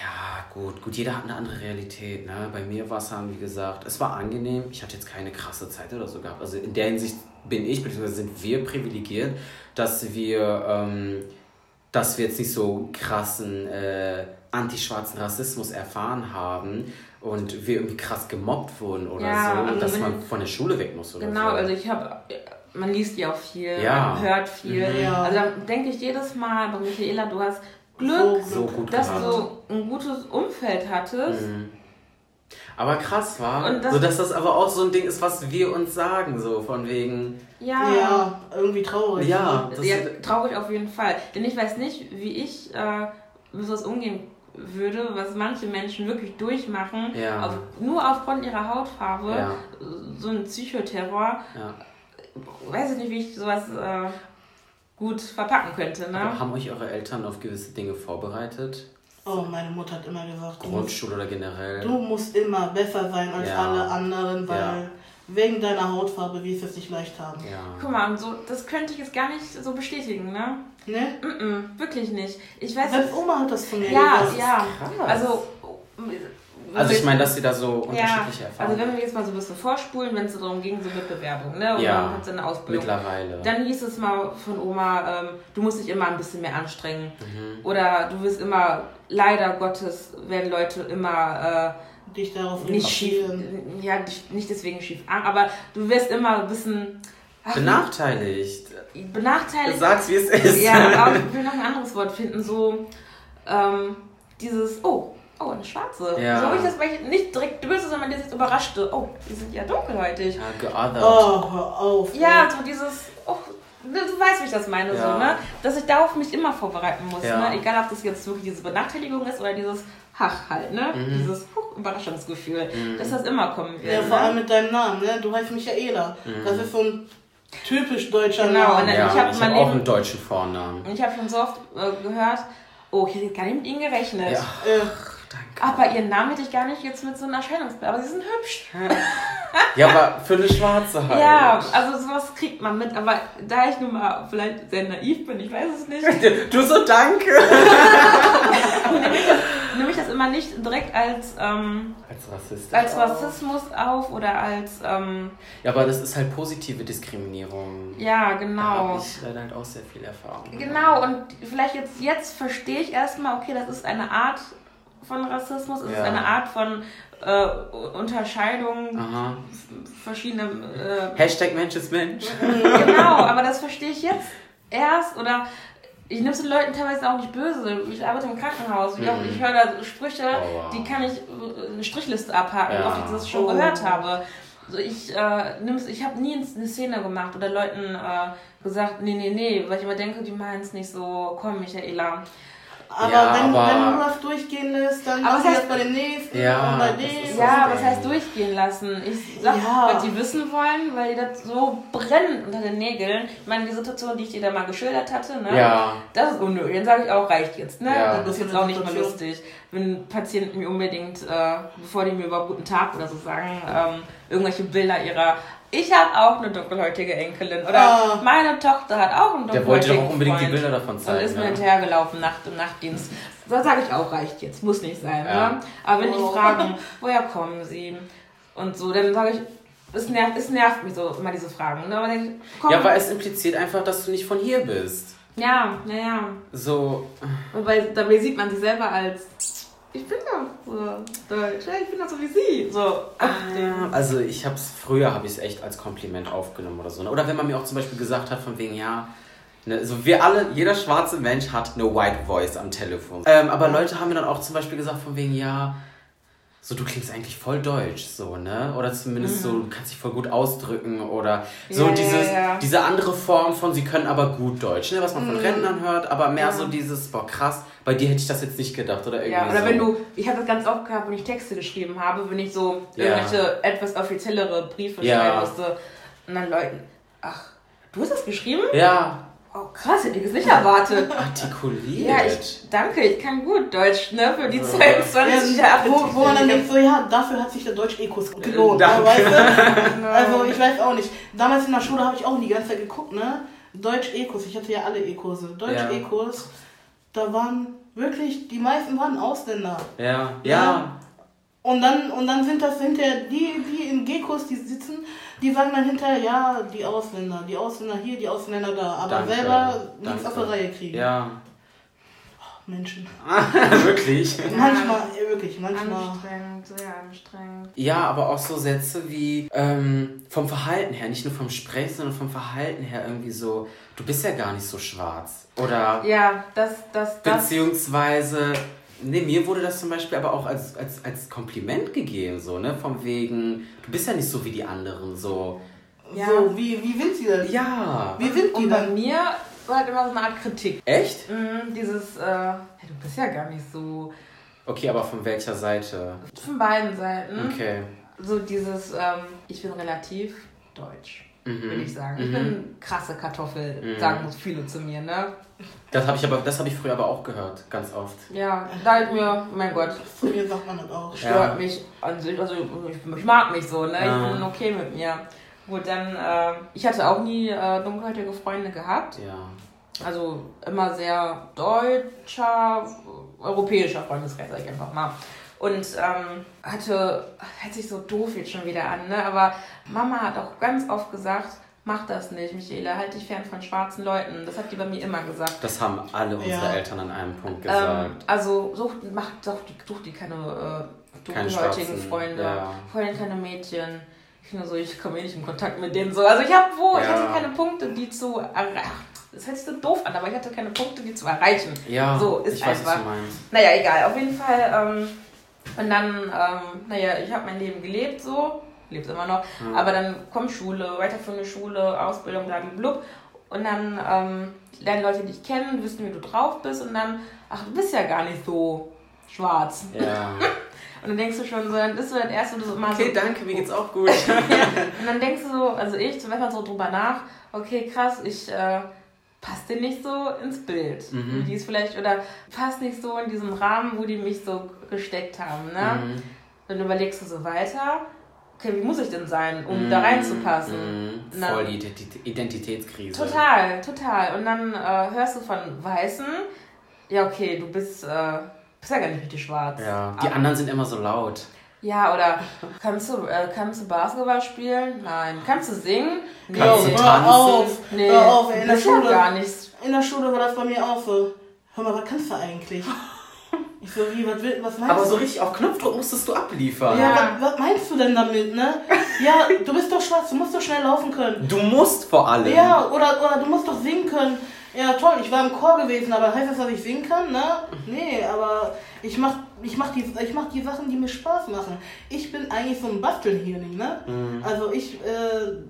Ja, gut, gut, jeder hat eine andere Realität. Ne? Bei mir war es dann, wie gesagt, es war angenehm. Ich hatte jetzt keine krasse Zeit oder so gehabt. Also in der Hinsicht bin ich, beziehungsweise sind wir privilegiert, dass wir, ähm, dass wir jetzt nicht so krassen äh, antischwarzen Rassismus erfahren haben und wir irgendwie krass gemobbt wurden oder Ja, so, also dass man von der Schule weg muss oder Genau, so. also ich habe, man liest ja auch viel, Ja. man hört viel. Mhm. Ja. Also dann denke ich jedes Mal, bei Michaela, du hast Glück, so gut dass gehabt. du ein gutes Umfeld hattest. Mhm. Aber krass war, das- so dass das aber auch so ein Ding ist, was wir uns sagen, so von wegen, Ja. Ja, irgendwie traurig. Ja. Ne? Das ja, traurig auf jeden Fall. Denn ich weiß nicht, wie ich äh, mit sowas umgehen würde, was manche Menschen wirklich durchmachen, Ja. auf, nur aufgrund ihrer Hautfarbe, Ja. so ein Psychoterror. ja. Weiß ich nicht, wie ich sowas äh, gut verpacken könnte. Ne? Aber haben euch eure Eltern auf gewisse Dinge vorbereitet? Oh, meine Mutter hat immer gesagt, Grundschule oder generell? du musst immer besser sein als Ja. alle anderen, weil Ja. wegen deiner Hautfarbe wirst du es nicht leicht haben. Ja. Guck mal, so, das könnte ich jetzt gar nicht so bestätigen, ne? Ne? Mm-mm, wirklich nicht. Ich weiß Selbst Oma hat das von mir Ja, gesagt. ja. krass. Also, Also ich meine, dass sie da so ja, unterschiedliche also Erfahrungen wenn wir jetzt mal so ein bisschen vorspulen, wenn es darum ging, so mit Bewerbung, ne? Und Ja. man hat seine Ausbildung. mittlerweile. Dann hieß es mal von Oma, ähm, du musst dich immer ein bisschen mehr anstrengen. Mhm. Oder du wirst immer, leider Gottes, werden Leute immer Dich darauf äh, nicht schief, ja, dich- nicht deswegen schief an, aber du wirst immer ein bisschen ach, Benachteiligt. benachteiligt. Sag's, wie es ist. Ja, aber ich will noch ein anderes Wort finden, so ähm, dieses, oh, oh, eine schwarze. Ja. So habe ich das bei nicht direkt böse, sondern dieses überraschte, oh, die sind ja dunkelhäutig. Ja, geothert. Oh, hör auf. Ja, so dieses, oh, du weißt, wie ich das meine, Ja. so, ne? Dass ich darauf mich immer vorbereiten muss, Ja. ne? Egal, ob das jetzt wirklich diese Benachteiligung ist oder dieses Hach halt, ne? Mhm. Dieses huh, Überraschungsgefühl, dass das immer kommen wird. Ja, vor ne? allem mit deinem Namen, ne? Du heißt Michaela. Mhm. Das ist so ein typisch deutscher Genau, Name. und dann- Ja, ich ich hab habe mein auch Leben- einen deutschen Vornamen. Und ich habe schon so oft äh, gehört, oh, ich hätte gar nicht mit ihnen gerechnet. Ja, Äh, danke. Aber ihren Namen hätte ich gar nicht jetzt mit so einem Erscheinungsbild. Aber sie sind hübsch. Ja, aber für eine Schwarze halt. Ja, also sowas kriegt man mit. Aber da ich nun mal vielleicht sehr naiv bin, ich weiß es nicht, Du so, danke. nehme ich das immer nicht direkt als, ähm, Als Rassist. als Rassismus auf oder als, ähm, Ja, aber das ist halt positive Diskriminierung. ja, Da genau. habe ich leider halt auch sehr viel Erfahrung. Genau, und vielleicht jetzt, jetzt verstehe ich erstmal, okay, das ist eine Art von Rassismus, es ist Ja. eine Art von äh, Unterscheidung Aha. verschiedener äh, Hashtag Mensch ist Mensch. Genau, aber das verstehe ich jetzt erst oder ich nehme es den Leuten teilweise auch nicht böse. Ich arbeite im Krankenhaus. Ich, Mhm. ich höre da Sprüche, Oh, wow. die kann ich äh, eine Strichliste abhaken, Ja. oft ich das schon Oh. gehört habe. So, ich äh, nimm's, ich habe nie eine Szene gemacht oder Leuten äh, gesagt, nee, nee, nee, weil ich immer denke, die meinen es nicht so, komm, Michaela. Aber Ja, wenn, aber- wenn du das durchgehen lässt, dann Aber das bei dem nächsten Ja, und bei dem. Ja, was heißt durchgehen lassen? Ich sag, Ja. was die wissen wollen, weil die das so brennen unter den Nägeln. Ich meine, die Situation, die ich dir da mal geschildert hatte, ne? Ja. Das ist unnötig. Dann sage ich auch, reicht jetzt, ne? Ja. Das ist jetzt auch nicht mehr lustig. Wenn Patienten mir unbedingt, äh, bevor die mir über guten Tag oder so sagen, ähm, irgendwelche Bilder ihrer. Ich habe auch eine dunkelhäutige Enkelin. Oder Ah. meine Tochter hat auch einen Der wollte dunkelhäutigen doch auch unbedingt die Freund. Bilder davon Und zeigen. ist mir ne? hinterhergelaufen Nacht im Nachtdienst. Da sage ich auch, reicht jetzt, muss nicht sein. Ja. Ne? Aber wenn Oh. die fragen, woher kommen sie? Und so, dann sage ich, es nervt, es nervt mich so immer diese Fragen. Ne? Aber denk, komm, Ja, weil es impliziert einfach, dass du nicht von hier bist. ja, naja. So, Weil dabei sieht man sich selber als, ich bin doch so deutsch, ja, ich bin doch so wie sie. So, ach, den- also ich hab's, früher habe ich es echt als Kompliment aufgenommen oder so. ne? Oder wenn man mir auch zum Beispiel gesagt hat, von wegen, ja, ne, so wir alle, jeder schwarze Mensch hat eine White Voice am Telefon. Ähm, aber Leute haben mir dann auch zum Beispiel gesagt, von wegen, ja, so du klingst eigentlich voll deutsch, so, ne? Oder zumindest so, du kannst dich voll gut ausdrücken oder so ja, dieses, ja. diese andere Form von, sie können aber gut Deutsch, ne? Was man von Rentnern hört, aber mehr so dieses, boah krass, bei dir hätte ich das jetzt nicht gedacht oder irgendwie Ja, oder so. wenn du, ich habe das ganz oft gehabt, wenn ich Texte geschrieben habe, wenn ich so Ja. irgendwelche etwas offiziellere Briefe schreiben musste und dann Leuten, ach, du hast das geschrieben? Ja, Oh krass, hätte ich es nicht erwartet. artikuliert. Ja, ich danke, ich kann gut Deutsch, ne, für die 22 Ja, Jahre. wo, die wo man dann denkt, so ja, dafür hat sich der Deutsch-Ekos gelohnt. Danke. Ne, weißt du? Also ich weiß auch nicht. Damals in der Schule habe ich auch die ganze Zeit geguckt, ne? Deutsch-Ekos, ich hatte ja alle Ekurse. Deutsch-Ekos, da waren wirklich, die meisten waren Ausländer. Ja, ja. Und dann, und dann sind das hinterher die, die im G-Kurs, die sitzen, die sagen dann hinterher, ja, die Ausländer, die Ausländer hier, die Ausländer da, aber Danke, selber nichts auf der Reihe kriegen. Ja, Menschen. wirklich. Manchmal, äh, wirklich, manchmal. Anstrengend, sehr anstrengend. Ja, aber auch so Sätze wie ähm, vom Verhalten her, nicht nur vom Sprechen, sondern vom Verhalten her irgendwie so, du bist ja gar nicht so schwarz. Oder Ja, das, das, das. beziehungsweise, nee, mir wurde das zum Beispiel aber auch als, als, als Kompliment gegeben, so, ne? Vom wegen, du bist ja nicht so wie die anderen, so. Ja. So, wie, wie sind sie denn? Ja. Wie sind die Und bei mir war halt immer so eine Art Kritik. Echt? Mhm, dieses, äh, hey, du bist ja gar nicht so. Okay, aber von welcher Seite? Von beiden Seiten. Okay. So dieses, ähm, ich bin relativ deutsch, Mhm. würde ich sagen. Ich Mhm. bin krasse Kartoffel, Mhm. sagen viele zu mir, ne? Das habe ich aber, das habe ich früher aber auch gehört, ganz oft. Ja, da halt mir, mein Gott, Zu mir sagt man das auch. stört Ja. mich an sich, also ich, ich mag mich so, ne? Ja. Ich bin okay mit mir. Gut, dann, äh, ich hatte auch nie äh, dunkelhäutige Freunde gehabt. Ja. Also immer sehr deutscher, europäischer Freundeskreis, sag ich einfach mal. Und ähm, hatte, hört sich so doof jetzt schon wieder an, ne? aber Mama hat auch ganz oft gesagt, mach das nicht, Michaela, halt dich fern von schwarzen Leuten. Das hat die bei mir immer gesagt. Das haben alle unsere Ja. Eltern an einem Punkt Ähm, gesagt. also such, mach, such, die, such die keine äh, dunkelhäutigen schwarzen, Freunde, ja. vor allem keine Mädchen. Ich nur so, ich komme eh nicht in Kontakt mit denen so. Also ich habe wo, ich Ja. hatte keine Punkte, die zu erreichen. Das hört sich so doof an, aber ich hatte keine Punkte, die zu erreichen. ja, so ist ich weiß, was einfach. du meinst. Naja, egal, auf jeden Fall. Ähm, und dann, ähm, naja, ich habe mein Leben gelebt so, leb's immer noch, Mhm. aber dann kommt Schule, weiterführende Schule, Ausbildung, blablabla. Und dann ähm, lernen Leute dich kennen, wissen, wie du drauf bist und dann, ach, du bist ja gar nicht so schwarz. Ja. Und dann denkst du schon so, dann bist du das erste, du so immer Okay, so, danke, mir geht's auch gut. und dann denkst du so, also ich, zum Beispiel so drüber nach, okay, krass, ich äh, passt dir nicht so ins Bild. Mhm. Die ist vielleicht, oder passt nicht so in diesen Rahmen, wo die mich so gesteckt haben, ne? Mhm. Dann überlegst du so weiter, okay, wie muss ich denn sein, um da reinzupassen? Mhm. Voll die Identi- Identitätskrise. Total, total. Und dann äh, hörst du von Weißen, ja, okay, du bist, äh, bist ja gar nicht richtig schwarz. Ja, die anderen sind immer so laut. Ja, oder kannst du, äh, kannst du Basketball spielen? Nein. Kannst du singen? Nee. Kannst du hör tanzen? auf, Nee, hör auf, ey, in der Schule. gar nichts. In der Schule war das bei mir auch so. Hör mal, was kannst du eigentlich? Ich so, wie, was, will- was meinst Aber du? so richtig auf Knopfdruck musstest du abliefern. Ja, Ja. Was, was meinst du denn damit, ne? Ja, du bist doch schwarz, du musst doch schnell laufen können. Du musst vor allem. Ja, oder, oder du musst doch singen können. Ja, toll, ich war im Chor gewesen, aber heißt das, dass ich singen kann, ne? Nee, aber ich mach, ich mach, die, ich mach die Sachen, die mir Spaß machen. Ich bin eigentlich so ein Bastelhirning, ne? Mhm. Also ich, äh,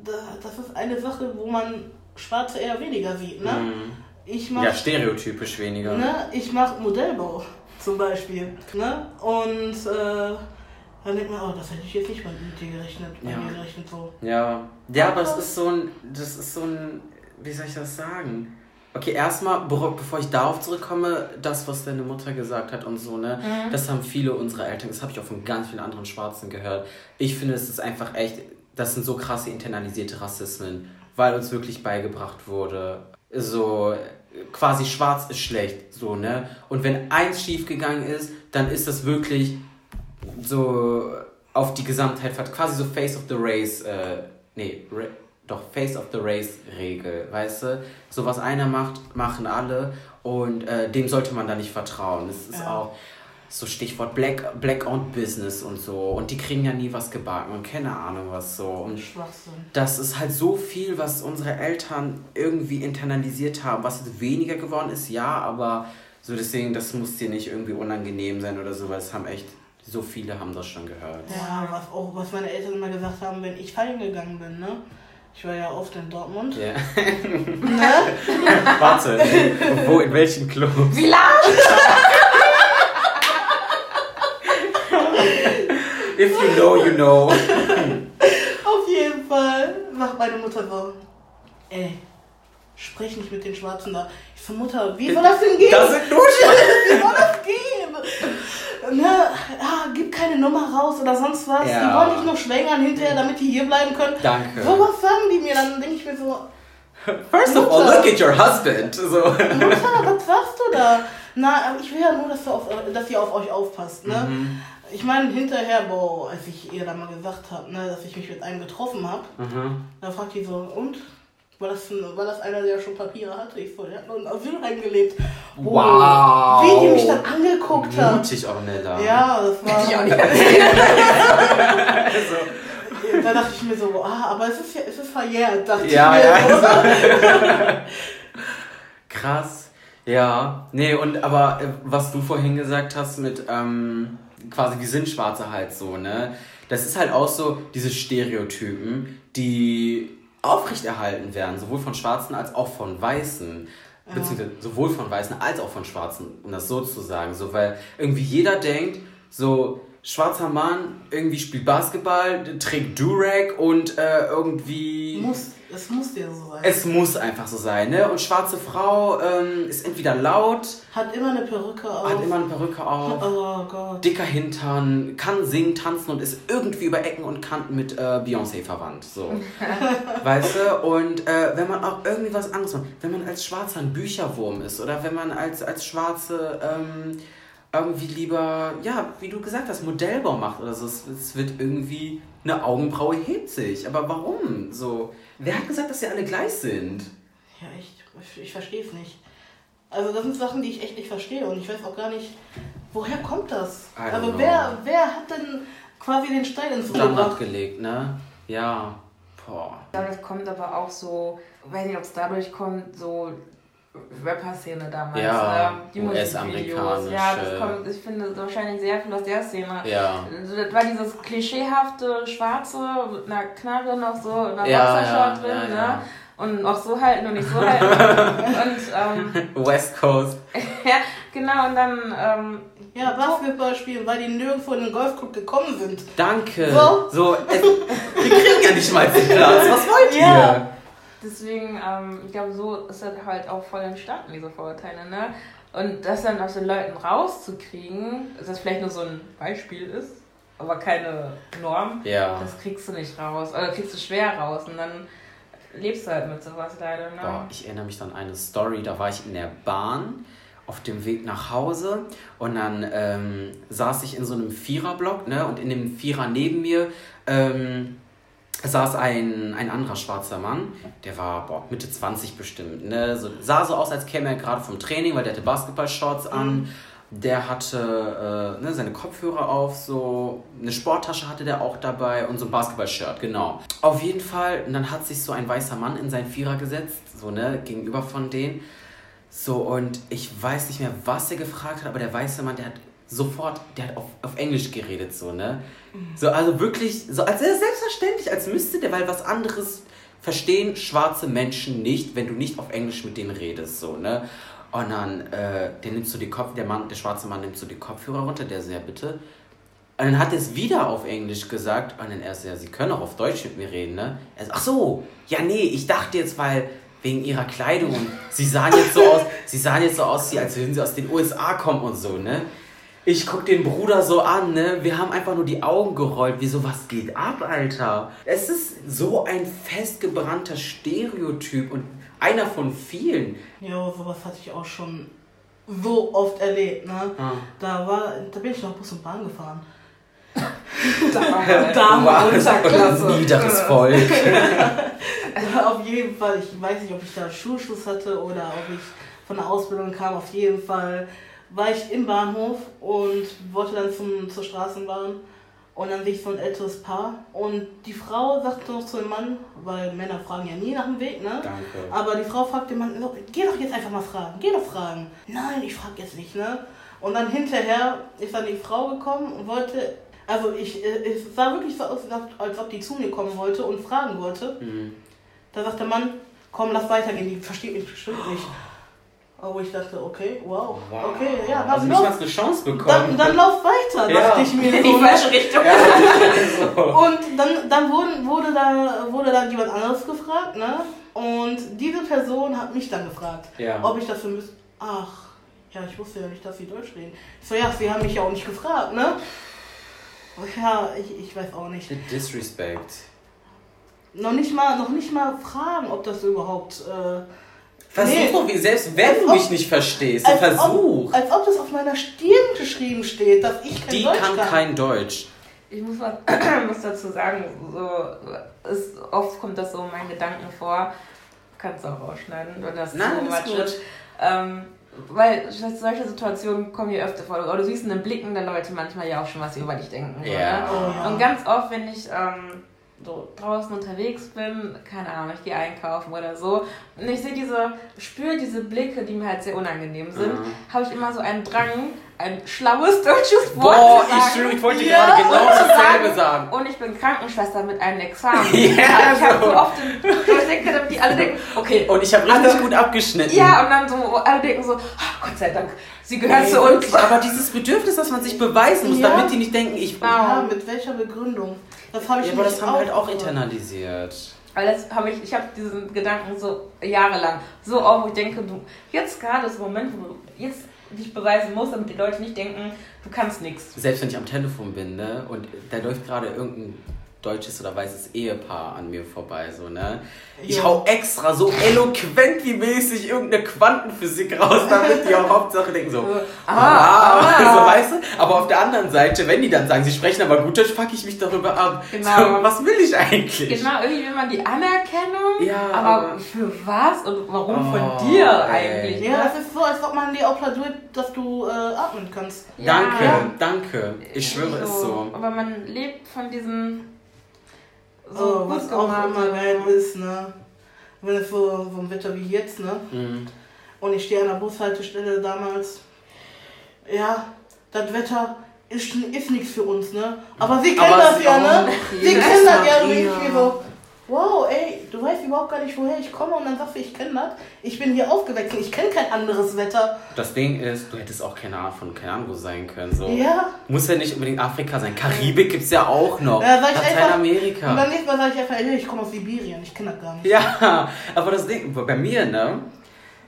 da- das ist eine Sache, wo man Schwarze eher weniger sieht, ne? Mhm. Ich mach, Ja, stereotypisch weniger. ne? Ich mach Modellbau zum Beispiel, ne? Und, äh, dann denkt man, oh, das hätte ich jetzt nicht mal mit dir gerechnet, bei Ja. mir gerechnet so. Ja. Ja, aber das ist so ein, das ist so ein, wie soll ich das sagen? Okay, erstmal, bevor ich darauf zurückkomme, das, was deine Mutter gesagt hat und so, ne, Mhm. das haben viele unserer Eltern, das habe ich auch von ganz vielen anderen Schwarzen gehört. Ich finde, es ist einfach echt, das sind so krasse internalisierte Rassismen, weil uns wirklich beigebracht wurde, so quasi schwarz ist schlecht, so, ne? Und wenn eins schief gegangen ist, dann ist das wirklich so auf die Gesamtheit, quasi so Face of the Race, äh, nee, doch Face of the Race Regel, weißt du? So was einer macht, machen alle und äh, dem sollte man da nicht vertrauen. Das ist ja. auch so Stichwort Black, Black Owned Business und so. Und die kriegen ja nie was gebacken und keine Ahnung was so. Und das ist halt so viel, was unsere Eltern irgendwie internalisiert haben, was weniger geworden ist, ja, aber so deswegen, das muss dir nicht irgendwie unangenehm sein oder so, weil es haben echt so viele haben das schon gehört. Ja, was auch, was meine Eltern immer gesagt haben, wenn ich feiern gegangen bin, ne? Ich war ja oft in Dortmund. Ja. ne? Warte, wo, in welchen Club? Village! If you know, you know. Auf jeden Fall macht meine Mutter so, ey, sprich nicht mit den Schwarzen da. Ich so, Mutter, wie soll das denn gehen? Das sind nur Schwarze. wie soll das gehen? Ne, ah, gib keine Nummer raus oder sonst was. Ja. Die wollen dich nur schwängern hinterher, damit die hier bleiben können. Danke. So was sagen die mir, dann denke ich mir so. First Mutter, of all, look at your husband. So. Mutter, was sagst du da? Na, ich will ja nur, dass, auf, dass ihr auf euch aufpasst. Ne? Mhm. Ich meine, hinterher, boah, als ich ihr da mal gesagt habe, ne, dass ich mich mit einem getroffen habe, mhm. da fragt die so, und? War das, war das einer, der schon Papiere hatte? Ich so, der hat nur in Asyl eingelebt. Oh, wow! Wie die mich dann angeguckt hat. Mutig, Ornella. Ja, das war... Ich auch nicht also. Da dachte ich mir so, ah, aber es ist ja, es ist verjährt, dachte ja, ich mir. Ja, also. Krass. Ja, nee, und aber äh, was du vorhin gesagt hast mit, ähm, quasi, wir sind Schwarze halt so, ne? Das ist halt auch so diese Stereotypen, die aufrechterhalten werden, sowohl von Schwarzen als auch von Weißen. Ja. Beziehungsweise sowohl von Weißen als auch von Schwarzen, um das so zu sagen. So, weil irgendwie jeder denkt, so, schwarzer Mann irgendwie spielt Basketball, trägt Durag und äh, irgendwie. Muss, es muss ja so sein. Es muss einfach so sein, ne? Und schwarze Frau ähm, ist entweder laut. Hat immer eine Perücke auf. Hat immer eine Perücke auf. Oh Gott. Dicker Hintern, kann singen, tanzen und ist irgendwie über Ecken und Kanten mit äh, Beyoncé verwandt. So. weißt du? Und äh, wenn man auch irgendwie was anderes macht, wenn man als Schwarzer ein Bücherwurm ist oder wenn man als, als Schwarze. Ähm, irgendwie lieber, ja, wie du gesagt hast, Modellbau macht oder so. Es, es wird irgendwie, eine Augenbraue hebt sich. Aber warum? So, wer hat gesagt, dass sie alle gleich sind? Ja, ich, ich, ich verstehe es nicht. Also das sind Sachen, die ich echt nicht verstehe und ich weiß auch gar nicht, woher kommt das? Also wer, wer hat denn quasi den Stein ins Rollen gelegt, ne? Ja. Boah. Ich das kommt aber auch so, weiß nicht, ob es dadurch kommt, so Rapper-Szene damals. Ja, ne? die US-amerikanische. Ja, das kommt, ich finde wahrscheinlich sehr viel aus der Szene. Ja. Das war dieses klischeehafte Schwarze mit einer Knarre noch so, einer ja, Boxershort ja, drin, ja, ne? Und noch so halten und nicht so halten. und, ähm, West Coast. ja, genau, und dann. Ähm, ja, Basketball spielen, weil die nirgendwo in den Golfclub gekommen sind. Danke. So, so es, wir kriegen ja nicht mal den Platz. Was wollt ihr? Deswegen, ähm, ich glaube, so ist das halt auch voll entstanden, diese Vorurteile, ne? Und das dann aus den Leuten rauszukriegen, dass das vielleicht nur so ein Beispiel ist, aber keine Norm, ja. das kriegst du nicht raus. Oder kriegst du schwer raus und dann lebst du halt mit sowas leider, ne? Boah, ich erinnere mich an eine Story, da war ich in der Bahn auf dem Weg nach Hause und dann ähm, saß ich in so einem Viererblock, ne? Und in dem Vierer neben mir ähm, saß ein, ein anderer schwarzer Mann, der war boah, Mitte 20 bestimmt. Ne? So, sah so aus, als käme er gerade vom Training, weil der hatte Basketballshorts an. Mhm. Der hatte äh, ne, seine Kopfhörer auf, so eine Sporttasche hatte der auch dabei und so ein Basketballshirt, genau. Auf jeden Fall, und dann hat sich so ein weißer Mann in seinen Vierer gesetzt, so ne, gegenüber von denen. So, und ich weiß nicht mehr, was er gefragt hat, aber der weiße Mann, der hat sofort, der hat auf, auf Englisch geredet, so, ne? So, also wirklich, so als selbstverständlich, als müsste der, weil was anderes verstehen schwarze Menschen nicht, wenn du nicht auf Englisch mit denen redest, so, ne? Und dann, äh, der nimmt so die Kopf, der Mann, der schwarze Mann nimmt so die Kopfhörer runter, der so, ja bitte. Und dann hat er es wieder auf Englisch gesagt und dann erst, ja, sie können auch auf Deutsch mit mir reden, ne? Er so, ach so, ja, nee, ich dachte jetzt, weil wegen ihrer Kleidung und sie sahen jetzt so aus, sie sahen jetzt so aus, als würden sie aus den USA kommen und so, ne? Ich guck den Bruder so an, ne? Wir haben einfach nur die Augen gerollt. Wieso, was geht ab, Alter? Es ist so ein festgebrannter Stereotyp und einer von vielen. Ja, sowas hatte ich auch schon so oft erlebt, ne? Ah. Da war, da bin ich noch Bus und Bahn gefahren. Dame Unterklasse. Niederes Volk. also auf jeden Fall, ich weiß nicht, ob ich da Schulschluss hatte oder ob ich von der Ausbildung kam. Auf jeden Fall war ich im Bahnhof und wollte dann zum, zur Straßenbahn. Und dann sehe ich so ein älteres Paar. Und die Frau sagte noch zu dem Mann, weil Männer fragen ja nie nach dem Weg, ne? Danke. Aber die Frau fragt den Mann, geh doch jetzt einfach mal fragen, geh doch fragen. Nein, ich frage jetzt nicht, ne? Und dann hinterher ist dann die Frau gekommen und wollte, also ich, äh, es sah wirklich so aus, als ob die zu mir kommen wollte und fragen wollte. Mhm. Da sagt der Mann, komm, lass weitergehen, die versteht mich bestimmt nicht. Oh, ich dachte, okay, wow, wow. okay, ja, dann also nicht mal eine Chance bekommen. Dann, dann lauf weiter, ja. dachte ich mir. In die falsche Richtung. Ja. Und dann, dann wurde, wurde, da, wurde dann jemand anderes gefragt, ne? Und diese Person hat mich dann gefragt, ja. ob ich dafür müsste. Ach, ja, ich wusste ja nicht, dass sie Deutsch reden. So, ja, sie haben mich ja auch nicht gefragt, ne? Ja, ich, ich weiß auch nicht. Disrespect. Noch nicht mal, noch nicht mal fragen, ob das überhaupt. Äh, Versuch nee. doch, wie, selbst wenn als du mich nicht verstehst, als versuch. Ob, als ob das auf meiner Stirn geschrieben steht, dass ich kein Die Deutsch kann, kann kein Deutsch. Ich muss was muss dazu sagen, so, ist, oft kommt das so in meinen Gedanken vor. Kannst du auch rausschneiden, wenn das Nein, so much ist. Ähm, weil solche Situationen kommen hier öfter vor. Oder du siehst in den Blicken der Leute manchmal ja auch schon, was sie über dich denken. Ja. Oh, ja. Und ganz oft, wenn ich ähm, so draußen unterwegs bin, keine Ahnung, ich gehe einkaufen oder so, und ich sehe diese, spüre diese Blicke, die mir halt sehr unangenehm sind, mhm. habe ich immer so einen Drang, ein schlaues deutsches Wort Boah, zu sagen. Ich, ich wollte ja. gerade genau dasselbe sagen. Und ich bin Krankenschwester mit einem Examen. ja, ich habe so oft, den, ich denke, damit die alle denken, okay. Und ich habe richtig alle, gut abgeschnitten. Ja, und dann so, alle denken so, oh, Gott sei Dank, sie gehört zu uns. Aber dieses Bedürfnis, dass man sich beweisen muss, ja. damit die nicht denken, ich... Ja, mit welcher Begründung? Das habe ich ja, aber das haben wir halt auch internalisiert. Weil das habe ich, ich habe diesen Gedanken so jahrelang so oft, wo ich denke, du, jetzt gerade ist der Moment, wo du jetzt dich beweisen musst, damit die Leute nicht denken, du kannst nichts. Selbst wenn ich am Telefon bin, ne, und da läuft gerade irgendein deutsches oder weißes Ehepaar an mir vorbei, so, ne? Ich ja. hau extra so eloquent wie mäßig irgendeine Quantenphysik raus, damit die auch Hauptsache denken so, ah, ah, ah. so, weißt du? Aber auf der anderen Seite, wenn die dann sagen, sie sprechen aber gut Deutsch, fuck ich mich darüber ab. Genau. So, was will ich eigentlich? Genau, irgendwie will man die Anerkennung, ja, aber für was und warum oh, von dir eigentlich? Ja, das ist so, als ob man dir auch platziert, dass du äh, atmen kannst. Danke, ja. danke. Ich schwöre, so. ist so. Aber man lebt von diesen so oh, was auch immer geil ist, ne? Wenn es so, so ein Wetter wie jetzt, ne? Mhm. Und ich stehe an der Bushaltestelle damals. Ja, das Wetter ist, ist nichts für uns, ne? Aber sie kennen das ja, ne? Sie kennen das ja irgendwie so wow, ey, du weißt überhaupt gar nicht, woher ich komme und dann sagst du, ich kenne das. Ich bin hier aufgewachsen, ich kenne kein anderes Wetter. Das Ding ist, du hättest auch keine Ahnung von keine Ahnung wo sein können. So. Ja. Muss ja nicht unbedingt Afrika sein. Karibik gibt es ja auch noch. Ja, sag ich Lateinamerika. Und dann nächstes Mal sage ich einfach, ey, ich komme aus Sibirien, ich kenne das gar nicht. Ja, aber das Ding, bei mir, ne?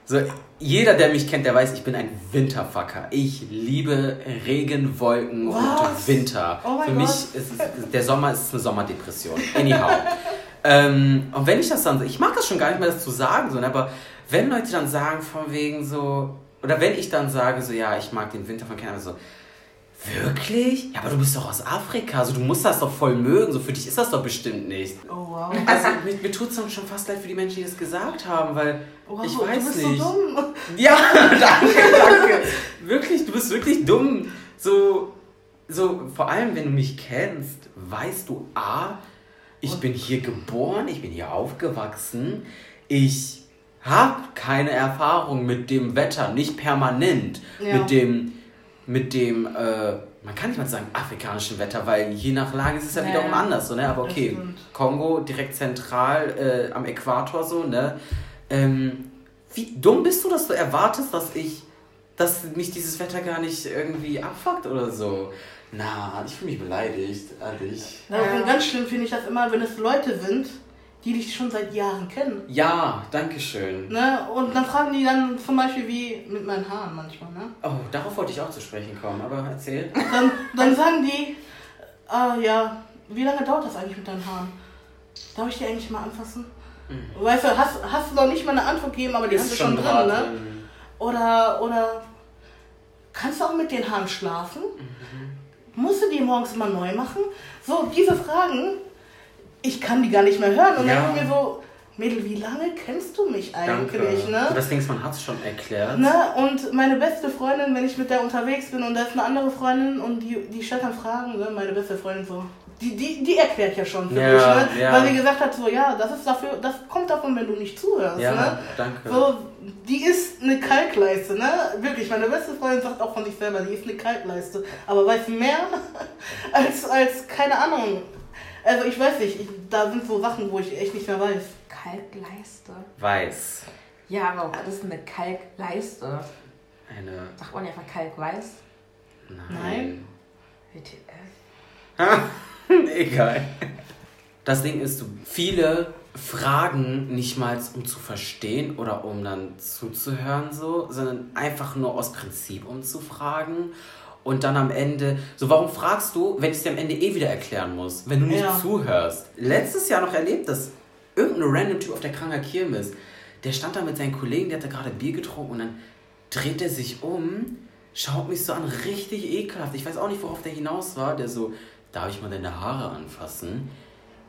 So, jeder, der mich kennt, der weiß, ich bin ein Winterfucker. Ich liebe Regen, Wolken Was? und Winter. Oh Für mich ist es, der Sommer ist eine Sommerdepression. Anyhow. Ähm, und wenn ich das dann, ich mag das schon gar nicht mehr, das zu sagen, so, ne, aber wenn Leute dann sagen, von wegen so, oder wenn ich dann sage, so, ja, ich mag den Winter von Kanada, so, Wirklich? Ja, aber du bist doch aus Afrika, also du musst das doch voll mögen, so für dich ist das doch bestimmt nicht. Oh wow. Also mir, mir tut es dann schon fast leid für die Menschen, die das gesagt haben, weil wow, ich weiß du bist nicht. So dumm. Ja, danke, danke. wirklich, du bist wirklich dumm. So, so, vor allem wenn du mich kennst, weißt du A, ich bin hier geboren, ich bin hier aufgewachsen, ich habe keine Erfahrung mit dem Wetter, nicht permanent, ja. mit dem, mit dem, äh, man kann nicht mal sagen afrikanischen Wetter, weil je nach Lage ist es ja, ja wiederum anders, so, ne? Aber okay, Kongo direkt zentral äh, am Äquator so, ne? Ähm, wie dumm bist du, dass du erwartest, dass ich, dass mich dieses Wetter gar nicht irgendwie abfuckt oder so? Na, ich fühle mich beleidigt, ehrlich. Na, ja. Ganz schlimm finde ich das immer, wenn es Leute sind, die dich schon seit Jahren kennen. Ja, danke schön. Ne? Und dann fragen die dann zum Beispiel wie mit meinen Haaren manchmal. Ne? Oh, darauf wollte ich auch zu sprechen kommen, aber erzähl. Dann, dann sagen die, äh, ja, wie lange dauert das eigentlich mit deinen Haaren? Darf ich die eigentlich mal anfassen? Mhm. Weißt du, hast, hast du noch nicht mal eine Antwort gegeben, aber die Ist hast du schon drin, ne? Drin. Oder, oder kannst du auch mit den Haaren schlafen? Mhm. Musst du die morgens immer neu machen? So, diese Fragen, ich kann die gar nicht mehr hören. Und Ja. dann ich mir so, Mädel, wie lange kennst du mich Danke. eigentlich? Ne? So, das Ding ist, man hat es schon erklärt. Ne? Und meine beste Freundin, wenn ich mit der unterwegs bin und da ist eine andere Freundin und die, die stellt dann Fragen, ne? meine beste Freundin so, die, die, die erklärt ja schon für Ja, mich, ne? ja. weil sie gesagt hat, so ja, das ist dafür, das kommt davon, wenn du nicht zuhörst. Ja, Ne? danke. So, die ist eine Kalkleiste, ne? Wirklich, meine beste Freundin sagt auch von sich selber, die ist eine Kalkleiste. Aber weiß mehr als, als, keine Ahnung. Also ich weiß nicht, ich, da sind so Sachen, wo ich echt nicht mehr weiß. Kalkleiste. Weiß. Ja, aber was ist eine Kalkleiste? Eine. Sagt man ja einfach Kalkweiß? Nein. WTF? Egal. Das Ding ist, viele Fragen nicht mal um zu verstehen oder um dann zuzuhören, so, sondern einfach nur aus Prinzip um zu fragen. Und dann am Ende, so warum fragst du, wenn ich es dir am Ende eh wieder erklären muss, wenn du nicht Ja. zuhörst? Letztes Jahr noch erlebt, dass irgendein random Typ auf der Kranker Kirmes, der stand da mit seinen Kollegen, der hatte gerade Bier getrunken und dann dreht er sich um, schaut mich so an, richtig ekelhaft. Ich weiß auch nicht, worauf der hinaus war. Der so, darf ich mal deine Haare anfassen?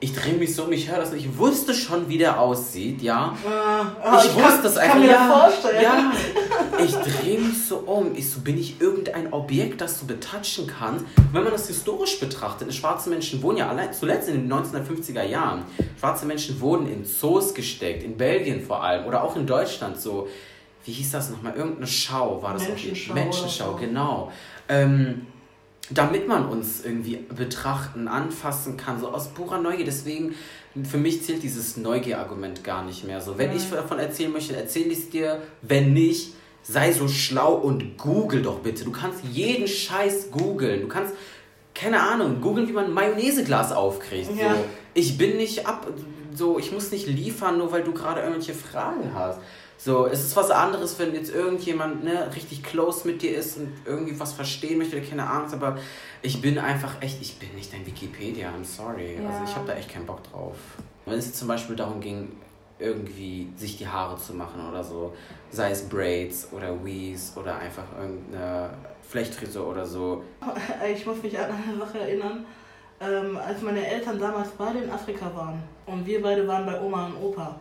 Ich drehe mich so um, ich höre das und ich wusste schon, wie der aussieht, ja. Äh, ich wusste das kann, einfach. kann mir ja, das vorstellen. ja. Ich drehe mich so um. Ich so, bin ich irgendein Objekt, das du betatschen kannst? Wenn man das historisch betrachtet, schwarze Menschen wurden ja allein, zuletzt in den 1950er Jahren, schwarze Menschen wurden in Zoos gesteckt, in Belgien vor allem oder auch in Deutschland so. Wie hieß das nochmal? Irgendeine Schau war das auch Menschenschau Menschenschau, oder so. genau. Ähm, damit man uns irgendwie betrachten, anfassen kann, so aus purer Neugier. Deswegen, für mich zählt dieses Neugier-Argument gar nicht mehr. So, wenn ich davon erzählen möchte, erzähle ich es dir. Wenn nicht, sei so schlau und google doch bitte. Du kannst jeden Scheiß googeln. Du kannst, keine Ahnung, googeln, wie man ein Mayonnaiseglas aufkriegt. Ja. So, ich bin nicht ab, so, ich muss nicht liefern, nur weil du gerade irgendwelche Fragen hast. So, es ist was anderes, wenn jetzt irgendjemand ne, richtig close mit dir ist und irgendwie was verstehen möchte, keine Angst, aber ich bin einfach echt, ich bin nicht dein Wikipedia, I'm sorry. Ja. Also ich habe da echt keinen Bock drauf. Wenn es zum Beispiel darum ging, irgendwie sich die Haare zu machen oder so, sei es Braids oder Weaves oder einfach irgendeine Flechtfrisur oder so. Ich muss mich an eine Sache erinnern, ähm, als meine Eltern damals beide in Afrika waren und wir beide waren bei Oma und Opa.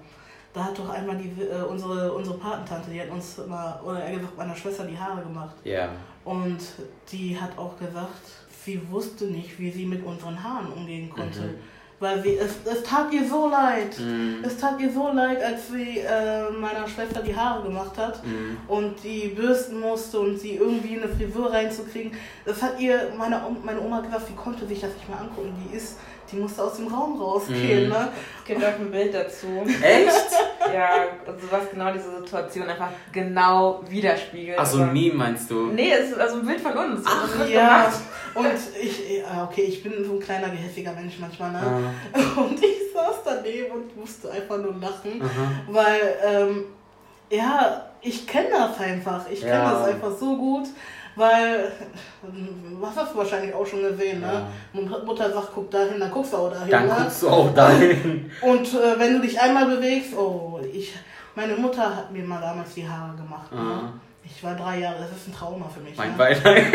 Da hat doch einmal die, äh, unsere, unsere Patentante, die hat uns mal, oder eher gesagt meiner Schwester die Haare gemacht. Ja. Und die hat auch gesagt, sie wusste nicht, wie sie mit unseren Haaren umgehen konnte. Mhm. Weil sie, es, es tat ihr so leid. Mhm. Es tat ihr so leid, als sie äh, meiner Schwester die Haare gemacht hat Mhm. und die bürsten musste und sie irgendwie eine Frisur reinzukriegen. Das hat ihr meine, meine Oma gesagt, sie konnte sich das nicht mehr angucken. Die ist, die musste aus dem Raum rausgehen. Mhm. Ne? Es gibt auch ein Bild dazu. Echt? Ja, also was genau diese Situation einfach genau widerspiegelt. Achso, Aber- ein Meme meinst du? Nee, es ist also ein Bild von uns. Ach, wird Ja, und ich, ja, okay, ich bin so ein kleiner, gehässiger Mensch manchmal. Ne? Ah, Und ich saß daneben und musste einfach nur lachen. aha. Weil, ähm, ja, ich kenne das einfach. Ich kenne Ja. das einfach so gut. Weil, was hast du wahrscheinlich auch schon gesehen, ne? Mut- Mutter sagt, guck dahin, dann guckst du auch dahin. Dann ne? guckst du auch dahin. Und äh, wenn du dich einmal bewegst, oh, ich, meine Mutter hat mir mal damals die Haare gemacht. Ah. Ne? Ich war drei Jahre, das ist ein Trauma für mich. Mein ne? Beileid.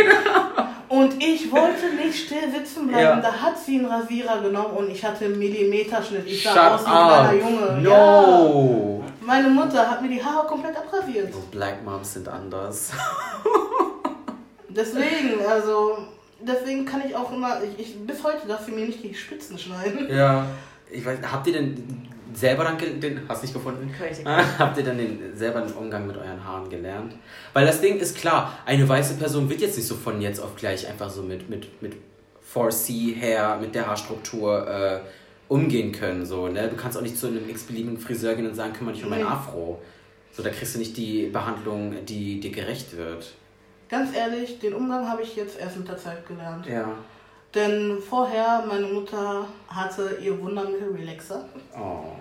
Und ich wollte nicht still sitzen bleiben. Ja. Da hat sie einen Rasierer genommen und ich hatte einen Millimeterschnitt. Ich sah Shut aus wie ein kleiner. Junge. Ja. No. Meine Mutter hat mir die Haare komplett abrasiert. So Black Moms sind anders. Deswegen, also, deswegen kann ich auch immer, ich, ich, bis heute darf sie mir nicht die Spitzen schneiden. Ja. Ich weiß, habt ihr denn selber dann den, hast nicht gefunden? Ah, Habt ihr dann den, selber den Umgang mit euren Haaren gelernt? Weil das Ding ist klar, eine weiße Person wird jetzt nicht so von jetzt auf gleich einfach so mit, mit, mit 4C Hair, mit der Haarstruktur äh, umgehen können. So, ne? Du kannst auch nicht zu einem x-beliebigen Friseur gehen und sagen, kümmere dich um mein. Afro. So, da kriegst du nicht die Behandlung, die dir gerecht wird. Ganz ehrlich, den Umgang habe ich jetzt erst mit der Zeit gelernt. Ja. Denn vorher, meine Mutter hatte ihr Wundermittel Relaxer. Oh.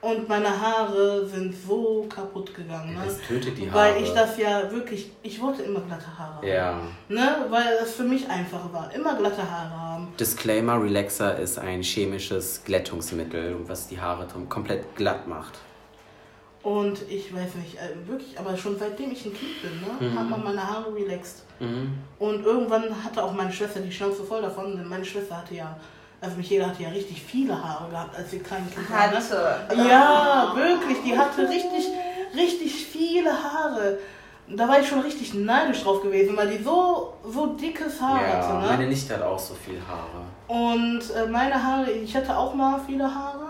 Und meine Haare sind so kaputt gegangen. Ne? Das tötet die Haare. Weil ich das ja wirklich, ich wollte immer glatte Haare haben. Ja. Ne? Weil es für mich einfacher war. Immer glatte Haare haben. Disclaimer, Relaxer ist ein chemisches Glättungsmittel, was die Haare komplett glatt macht. Und ich weiß nicht, äh, wirklich, aber schon seitdem ich ein Kind bin, ne, Mhm. hat man meine Haare relaxed. Mhm. Und irgendwann hatte auch meine Schwester die Schnauze voll davon, denn meine Schwester hatte ja, also Michaela hatte ja richtig viele Haare gehabt, als sie klein Kind war. Ne? Hatte. Ja, wirklich, die hatte richtig, richtig viele Haare. Da war ich schon richtig neidisch drauf gewesen, weil die so, so dickes Haar ja, hatte. Ne? Meine Nichte hat auch so viel Haare. Und äh, meine Haare, ich hatte auch mal viele Haare.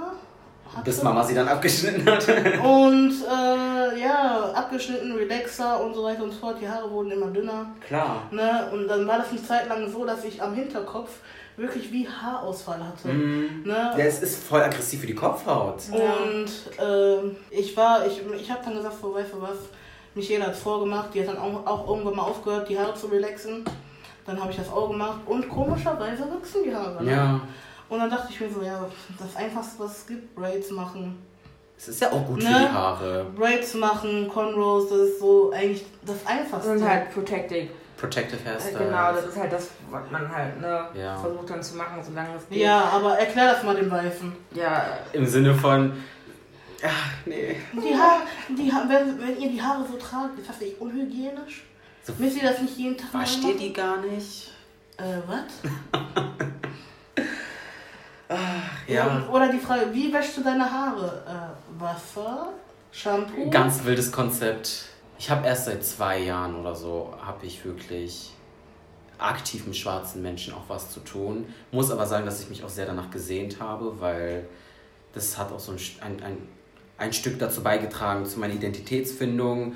Hatte. Bis Mama sie dann abgeschnitten hat. und äh, ja, abgeschnitten, Relaxer und so weiter und so fort. Die Haare wurden immer dünner. Klar. Ne? Und dann war das eine Zeit lang so, dass ich am Hinterkopf wirklich wie Haarausfall hatte. Mm. Ne? Ja, es ist voll aggressiv für die Kopfhaut. Und äh, ich war, ich, ich habe dann gesagt, weißt du was, Michaela hat es vorgemacht, die hat dann auch, auch irgendwann mal aufgehört, die Haare zu relaxen. Dann habe ich das auch gemacht und komischerweise wachsen die Haare. Ne? Ja. Und dann dachte ich mir so, ja, das Einfachste, was es gibt, Braids machen. Es ist ja auch gut ne? für die Haare. Braids machen, Cornrows, das ist so eigentlich das Einfachste. Und halt Protective. Protective Hairstyle. Genau, das ist halt das, was man halt ne, ja. versucht dann zu machen, solange es geht. Ja, aber erklär das mal dem Weißen. Ja. Im Sinne von, ach nee. Die Haare, die, wenn, wenn ihr die Haare so tragt, ist das nicht unhygienisch? So Müsst ihr das nicht jeden Tag machen? Ihr die gar nicht? Äh, was? Ach, ja. Oder die Frage, wie wäschst du deine Haare? Äh, Wasser? Shampoo? Ganz wildes Konzept. Ich habe erst seit zwei Jahren oder so, habe ich wirklich aktiv mit schwarzen Menschen auch was zu tun. Muss aber sagen, dass ich mich auch sehr danach gesehnt habe, weil das hat auch so ein, ein, ein, ein Stück dazu beigetragen, zu meiner Identitätsfindung.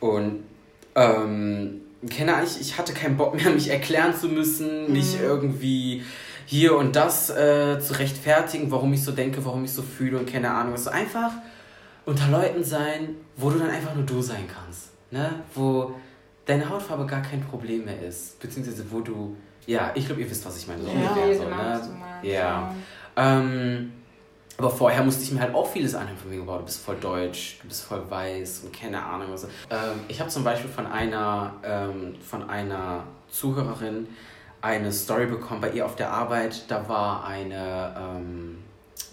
Und ähm, keine ich, ich hatte keinen Bock mehr, mich erklären zu müssen, mhm. mich irgendwie hier und das äh, zu rechtfertigen, warum ich so denke, warum ich so fühle und keine Ahnung. Es ist einfach unter Leuten sein, wo du dann einfach nur du sein kannst. Ne? Wo deine Hautfarbe gar kein Problem mehr ist. Beziehungsweise wo du, ja, ich glaube, ihr wisst, was ich meine. So ja, ungefähr, so, genau, ne? Ja. Ähm, aber vorher musste ich mir halt auch vieles anhören von mir, wow, du bist voll deutsch, du bist voll weiß und keine Ahnung was. Ähm, ich habe zum Beispiel von einer, ähm, von einer Zuhörerin eine Story bekommen bei ihr auf der Arbeit. Da war eine, ähm,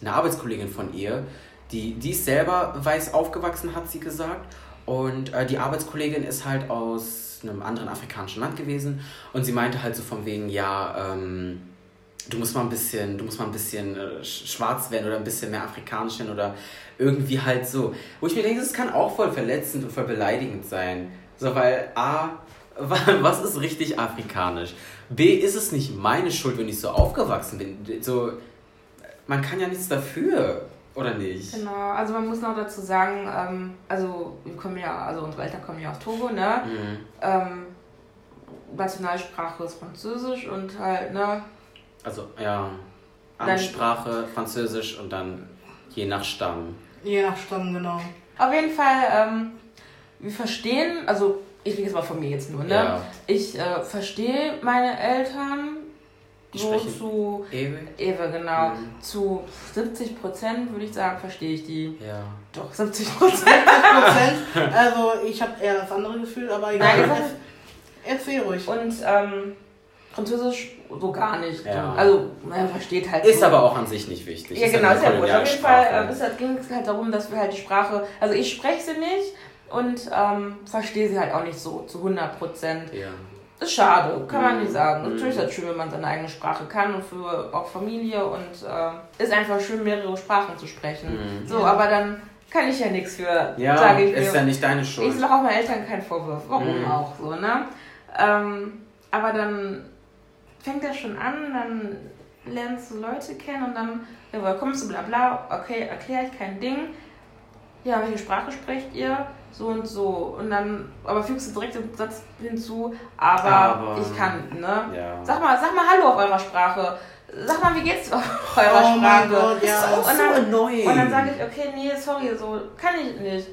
eine Arbeitskollegin von ihr, die, die ist selber weiß aufgewachsen, hat sie gesagt. Und äh, die Arbeitskollegin ist halt aus einem anderen afrikanischen Land gewesen. Und sie meinte halt so von wegen, ja, ähm, du musst mal ein bisschen, du musst mal ein bisschen äh, schwarz werden oder ein bisschen mehr afrikanisch werden oder irgendwie halt so. Wo ich mir denke, das kann auch voll verletzend und voll beleidigend sein. So, weil A, was ist richtig afrikanisch? B, ist es nicht meine Schuld, wenn ich so aufgewachsen bin? So, man kann ja nichts dafür. Oder nicht? Genau, also man muss noch dazu sagen, ähm, also wir kommen ja, also unsere Eltern kommen ja aus Togo, ne? Mhm. Ähm, Nationalsprache ist Französisch und halt, ne? Also ja, Amtssprache Französisch und dann je nach Stamm. Je nach Stamm, genau. Auf jeden Fall, ähm, wir verstehen, also ich rede jetzt mal von mir jetzt nur, ne? Ja. Ich äh, verstehe meine Eltern so zu Ewe, Ewe genau. Mhm. Zu 70 Prozent würde ich sagen, verstehe ich die. Ja. Doch, 70 Prozent. also ich habe eher das andere Gefühl, aber egal. Nein, erzähl ruhig. Und ähm, Französisch so gar nicht. Ja. Also man versteht halt. Ist so. aber auch an sich nicht wichtig. Ja, ist genau, ist ja wurscht. Auf jeden Fall äh, ging es halt darum, dass wir halt die Sprache, also ich spreche sie nicht und ähm, verstehe sie halt auch nicht so zu 100 Prozent. Ja. Ist schade, kann man nicht sagen. Mhm. Natürlich ist es schön, wenn man seine eigene Sprache kann und für auch Familie und äh, ist einfach schön, mehrere Sprachen zu sprechen. Mhm. So, ja. aber dann kann ich ja nichts für, ja, sage ich ist mir. ja nicht deine Schuld. Ich mache auch meinen Eltern keinen Vorwurf. Warum mhm. auch so, ne? Ähm, aber dann fängt das schon an, dann lernst du Leute kennen und dann, ja, woher kommst du, bla bla, okay, erkläre ich kein Ding. Ja, welche Sprache sprecht ihr? So und so. Und dann, aber fügst du direkt den Satz hinzu, aber, aber ich kann, ne? Ja. Sag mal, sag mal Hallo auf eurer Sprache. Sag mal, wie geht's auf eurer oh Sprache? Gott, ja. Auch und dann, so Und dann sage ich, okay, nee, sorry, so kann ich nicht.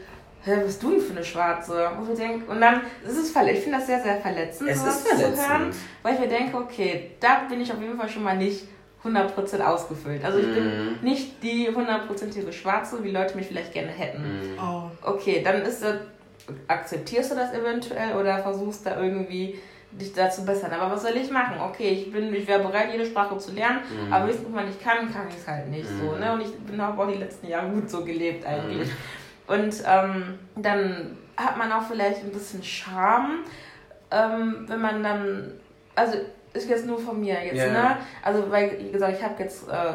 Hä, was bist du denn für eine Schwarze? Und, wir denken, und dann ist es verletzend. Ich finde das sehr, sehr verletzend, es sowas ist verletzend. zu hören. Weil ich mir denke, okay, da bin ich auf jeden Fall schon mal nicht 100% ausgefüllt. Also ich mm. bin mhm. nicht die hundertprozentige Schwarze, wie Leute mich vielleicht gerne hätten. Mm. Oh. Okay, dann ist das, akzeptierst du das eventuell oder versuchst da irgendwie dich da zu bessern. Aber was soll ich machen? Okay, ich bin, ich wäre bereit, jede Sprache zu lernen, mm. aber wenn man nicht kann, kann ich es halt nicht so. Ne? Und ich bin auch die letzten Jahre gut so gelebt eigentlich. Und ähm, dann hat man auch vielleicht ein bisschen Scham ähm, wenn man dann, also ist jetzt nur von mir jetzt, Ja. ne? Also weil, wie gesagt, ich habe jetzt äh,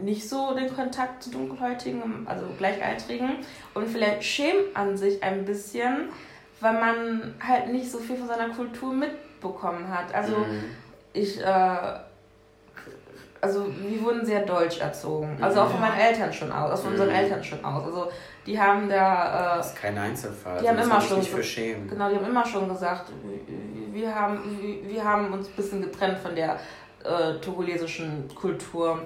nicht so den Kontakt zu Dunkelhäutigen, also Gleichaltrigen und vielleicht schämt man sich ein bisschen, weil man halt nicht so viel von seiner Kultur mitbekommen hat. Also Mhm. ich, äh, also wir wurden sehr deutsch erzogen. Also auch von meinen Eltern schon aus, also von unseren Mhm. Eltern schon aus. Also die haben da, äh, Das ist kein Einzelfall. Die haben also immer schon nicht so- für schämen. genau, die haben immer schon gesagt, wir haben, wir haben uns ein bisschen getrennt von der äh, togolesischen Kultur,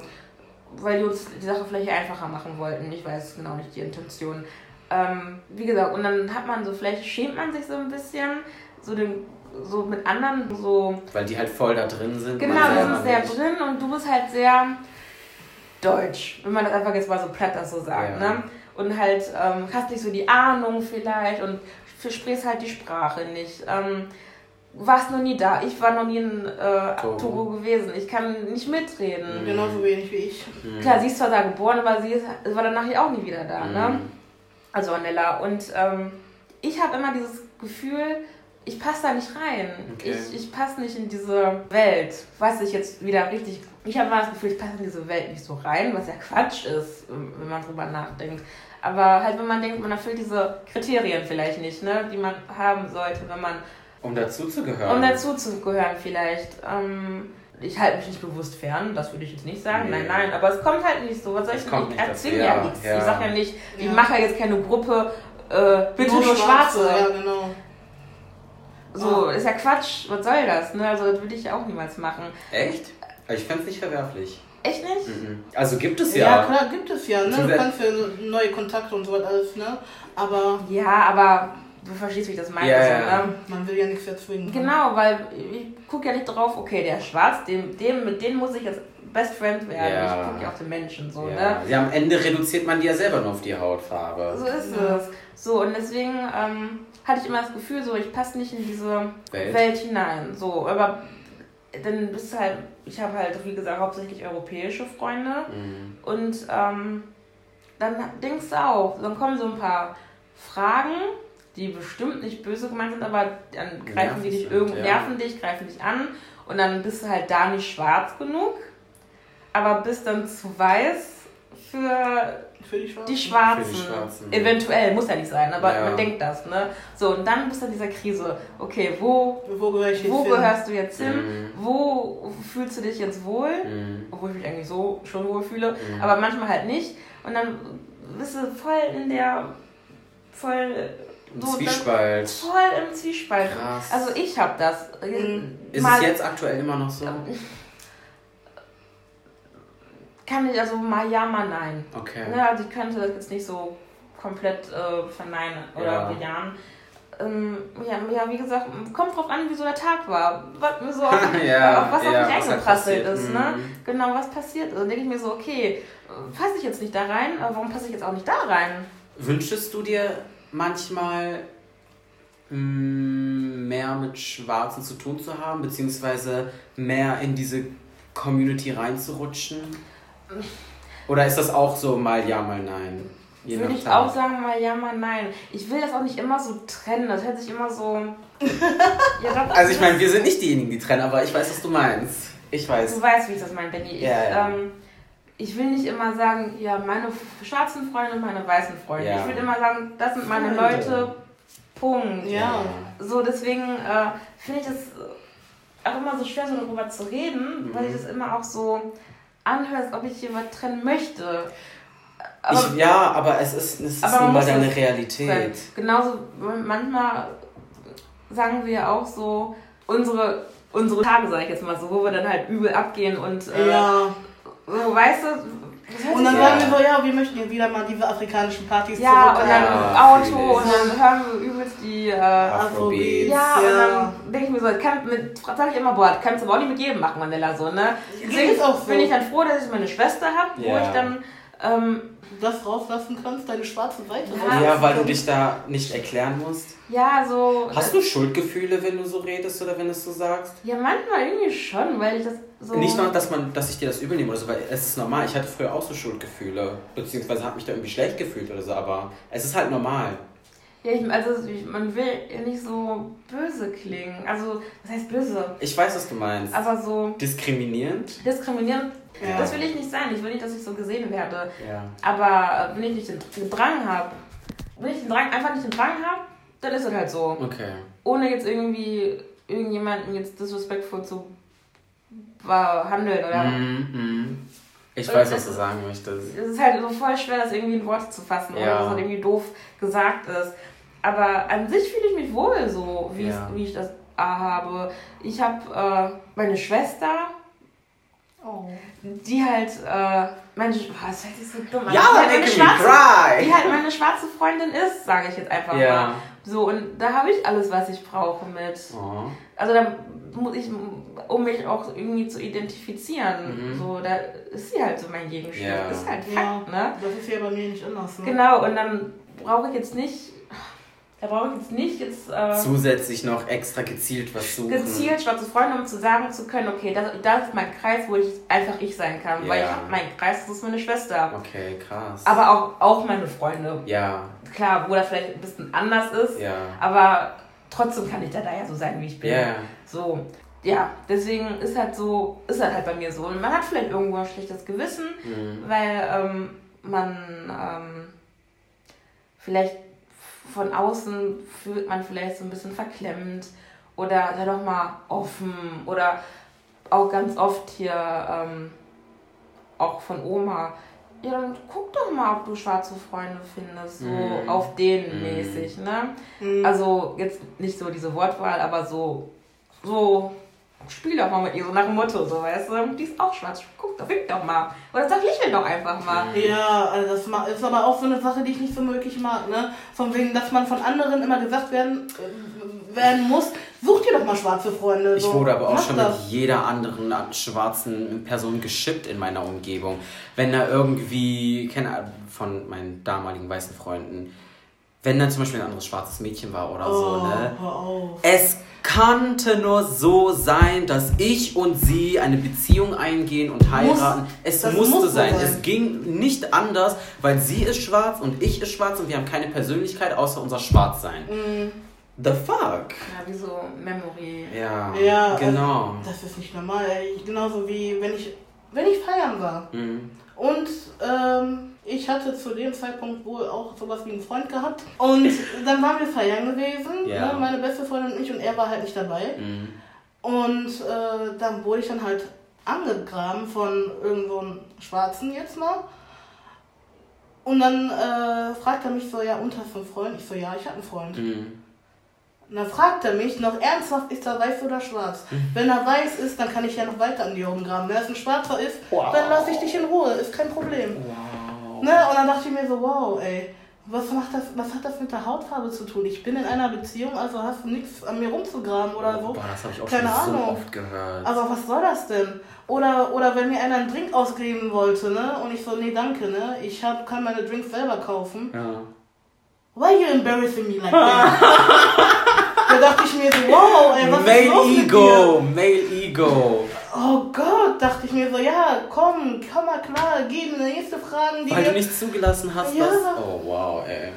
weil die uns die Sache vielleicht einfacher machen wollten. Ich weiß genau nicht die Intention. Ähm, wie gesagt, und dann hat man so, vielleicht schämt man sich so ein bisschen, so den so mit anderen so Weil die halt voll da drin sind. Genau, selber bist sehr nicht. drin und du bist halt sehr deutsch, wenn man das einfach jetzt mal so platt das so sagt, Ja. ne? Und halt ähm, hast nicht so die Ahnung vielleicht und sprichst halt die Sprache nicht. Ähm, warst noch nie da. Ich war noch nie in äh, Togo. Togo. gewesen. Ich kann nicht mitreden. Genauso wenig wie ich. Mhm. Klar, sie ist zwar da geboren, aber sie ist, war dann nachher auch nie wieder da, ne? Mhm. Also Anella. Und ähm, ich habe immer dieses Gefühl, ich passe da nicht rein. Okay. Ich, ich passe nicht in diese Welt. Was ich jetzt wieder richtig. Ich habe immer das Gefühl, ich passe in diese Welt nicht so rein, was ja Quatsch ist, wenn man drüber nachdenkt. Aber halt, wenn man denkt, man erfüllt diese Kriterien vielleicht nicht, ne, die man haben sollte, wenn man, Um dazu zu gehören. um dazu zu gehören vielleicht. Ähm, ich halte mich nicht bewusst fern, das würde ich jetzt nicht sagen. Nee. Nein, nein, aber es kommt halt nicht so. Was soll ich denn? Ich dazu, ja, ja, nichts. ja. Ich sage ja nicht, ich Ja. mache jetzt keine Gruppe, äh, bitte nur, Schwarze. Ja, genau. So, ist ja Quatsch, was soll das? Ne? Also, das würde ich ja auch niemals machen. Echt? Also ich fände es nicht verwerflich. Echt nicht? Mhm. Also gibt es Ja, ja. klar, gibt es ja. Ne? Du kannst ja neue Kontakte und so was alles, ne? Aber Ja, aber du verstehst, wie ich das meine. Ja, so, ja. ne? man will ja nichts erzwingen. Genau, weil ich gucke ja nicht drauf, okay, der ist schwarz, dem, dem, mit dem muss ich jetzt Best Friend werden. Ja. Ich gucke ja auf den Menschen so, ja. ne? ja. Am Ende reduziert man die ja selber nur auf die Hautfarbe. So ist Ja. es. So, und deswegen ähm, hatte ich immer das Gefühl, so, ich passe nicht in diese Welt. Welt, hinein. So, aber dann bist du halt, ich habe halt, wie gesagt, hauptsächlich europäische Freunde. Mhm. Und ähm, dann denkst du auch, dann kommen so ein paar Fragen, die bestimmt nicht böse gemeint sind, aber dann greifen die dich sind, irgendwo, ja. nerven dich, greifen dich an und dann bist du halt da nicht schwarz genug, aber bist dann zu weiß für Für die Schwarzen. die Schwarzen. Für die Schwarzen. Eventuell, muss ja nicht sein, aber Ja. man denkt das, ne? So, und dann bist du in dieser Krise. Okay, wo, Wo wo hin? gehörst du jetzt hin? Mhm. Wo fühlst du dich jetzt wohl? Mhm. obwohl ich mich eigentlich so schon wohl fühle, Mhm. aber manchmal halt nicht. Und dann bist du voll in der, voll, Ein so, dann, Zwiespalt. voll im Zwiespalt. Krass. Also ich habe das. Mhm. Ist mal, es jetzt aktuell immer noch so? Kann ich, also mal ja, mal nein. Okay. Ne, also ich könnte das jetzt nicht so komplett äh, verneinen oder Ja. bejahen. Ähm, ja, ja, wie gesagt, kommt drauf an, wie so der Tag war. Was mir so auf, Ja, auf was ja, auf mich eingeprasselt ist. Ne? Mhm. Genau, was passiert ist. Dann denke ich mir so, okay, passe ich jetzt nicht da rein, aber warum passe ich jetzt auch nicht da rein? Wünschest du dir manchmal mh, mehr mit Schwarzen zu tun zu haben, beziehungsweise mehr in diese Community reinzurutschen? Oder ist das auch so mal ja, mal nein? Je Würde ich auch sagen, mal ja, mal nein. Ich will das auch nicht immer so trennen. Das hört sich immer so. ja, Also ich meine, wir sind nicht diejenigen, die trennen, aber ich weiß, was du meinst. Ich weiß. Du weißt, wie ich das meine, Benny. Ich, Ja, ja. Ähm, ich will nicht immer sagen, ja, meine schwarzen Freunde und meine weißen Freunde. Ja. Ich will immer sagen, das sind meine Freunde. Leute. Punkt. Ja. So, deswegen äh, finde ich das auch immer so schwer, so darüber zu reden, weil Mhm. ich das immer auch so als ob ich jemand trennen möchte. Aber ich, ja, aber es ist, es ist nun mal deine Realität. Genauso, manchmal sagen wir auch so, unsere, unsere Tage, sag ich jetzt mal so, wo wir dann halt übel abgehen und äh, Ja. so, weißt du, das Und dann Ja. sagen wir so, ja, wir möchten ja wieder mal diese afrikanischen Partys ja, und dann Ja, Auto und dann hören wir übelst die, äh, Afrobeats. ja, und Ja. dann denke ich mir so, kann mit, sag ich immer, boah, kannst du aber auch nicht mit jedem machen, Mandela, so, ne? Deswegen auch so. bin ich dann froh, dass ich meine Schwester habe, wo ich dann, ähm, das rauslassen kannst, deine schwarze Seite. Ja. Ja, weil du dich da nicht erklären musst. ja, so. Hast du Schuldgefühle, wenn du so redest oder wenn du es so sagst? Ja, manchmal irgendwie schon, weil ich das so. Nicht nur, dass, man, dass ich dir das übel nehme oder so, weil es ist normal. Ich hatte früher auch so Schuldgefühle, beziehungsweise habe mich da irgendwie schlecht gefühlt oder so, aber es ist halt normal. Ja, ich, also ich, man will nicht so böse klingen. Also, was heißt böse? Ich weiß, was du meinst. Aber so. Diskriminierend? Diskriminierend, ja. das will ich nicht sein. Ich will nicht, dass ich so gesehen werde. Ja. Aber wenn ich nicht den Drang habe, wenn ich den Drang, einfach nicht den Drang habe, dann ist es halt so. Okay. Ohne jetzt irgendwie irgendjemanden jetzt disrespektvoll zu handeln oder. Mm, mm. Ich und weiß, was du sagen möchtest. Es ist halt so voll schwer, das irgendwie in Worte zu fassen, ja. oder dass das halt irgendwie doof gesagt ist. Aber an sich fühle ich mich wohl so, wie, ja. wie ich das habe. Ich habe äh, meine Schwester, oh. die halt, äh, meine, oh, das hört sich so dumm an. Ja, die, halt meine schwarze, die halt meine schwarze Freundin ist, sage ich jetzt einfach ja. mal. So, und da habe ich alles, was ich brauche mit. Oh. Also da muss ich, um mich auch irgendwie zu identifizieren. Mhm. So, da ist sie halt so mein Gegenstück. Ja. Das ist halt Fakt, ja, ne? Das ist ja bei mir nicht anders. Ne? Genau, und dann brauche ich jetzt nicht. Da brauche ich jetzt nicht jetzt. Äh, Zusätzlich noch extra gezielt was suchen. Gezielt schwarze Freunde, um zu sagen zu können, okay, das, das ist mein Kreis, wo ich einfach ich sein kann. Ja. Weil ich habe meinen Kreis, das ist meine Schwester. Okay, krass. Aber auch, auch meine Freunde. Ja. Klar, wo das vielleicht ein bisschen anders ist. Ja. Aber trotzdem kann ich da, da ja so sein, wie ich bin. Ja. So ja, deswegen ist halt so, ist halt, halt bei mir so. Und man hat vielleicht irgendwo ein schlechtes Gewissen, mhm. weil ähm, man ähm, vielleicht von außen fühlt man vielleicht so ein bisschen verklemmt oder sei doch mal offen oder auch ganz oft hier ähm, auch von Oma. Ja, dann guck doch mal, ob du schwarze Freunde findest, so mm. auf den mm. mäßig, ne? Mm. Also jetzt nicht so diese Wortwahl, aber so, so spiel doch mal mit ihr, so nach dem Motto, so, weißt du? Die ist auch schwarz, guck doch, fick doch mal. Oder sag lächel doch einfach mal. Ja, also das ist aber auch so eine Sache, die ich nicht so möglich mag, ne? Von wegen, dass man von anderen immer gesagt werden, äh, werden muss, such dir doch mal schwarze Freunde. So. Ich wurde aber auch Mach schon das. mit jeder anderen schwarzen Person geschippt in meiner Umgebung. Wenn da irgendwie, kenne von meinen damaligen weißen Freunden, wenn da zum Beispiel ein anderes schwarzes Mädchen war oder oh, so, ne? Hör auf. Es kannte nur so sein, dass ich und sie eine Beziehung eingehen und heiraten. Muss, es musste muss sein. sein. Es ging nicht anders, weil sie ist schwarz und ich ist schwarz und wir haben keine Persönlichkeit außer unser Schwarzsein. Mm. The fuck? Ja, wie so Memory. Ja, ja genau. Also, das ist nicht normal. Genauso wie wenn ich, wenn ich feiern war. Mhm. Und ähm, ich hatte zu dem Zeitpunkt wohl auch sowas wie einen Freund gehabt. Und dann waren wir feiern gewesen, ja. ne, meine beste Freundin und ich, und er war halt nicht dabei. Mhm. Und äh, dann wurde ich dann halt angegraben von irgendwo einem Schwarzen jetzt mal. Und dann äh, fragt er mich so, ja, und hast du einen Freund? Ich so, ja, ich habe einen Freund. Mhm. Und dann fragt er mich noch ernsthaft, ist er weiß oder schwarz? Mhm. Wenn er weiß ist, dann kann ich ja noch weiter an die Augen graben. Wenn es ein Schwarzer ist, wow. dann lasse ich dich in Ruhe, ist kein Problem. Wow. Ne? Und dann dachte ich mir so, wow, ey, was, macht das, was hat das mit der Hautfarbe zu tun? Ich bin in einer Beziehung, also hast du nichts an mir rumzugraben oder so. Boah, das habe ich auch Keine schon Ahnung. so oft gehört. Aber was soll das denn? Oder, oder wenn mir einer einen Drink ausgeben wollte, ne? Und ich so, nee, danke, ne? Ich hab, kann meine Drinks selber kaufen. Ja. Why you embarrassing me like that? da dachte ich mir so, wow, ey, was Male ist los Ego, Male Ego oh Gott, dachte ich mir so, ja, komm, komm mal klar, geh mir nächste Fragen. Die Weil du nicht zugelassen hast, ja. dass... Oh, wow, ey.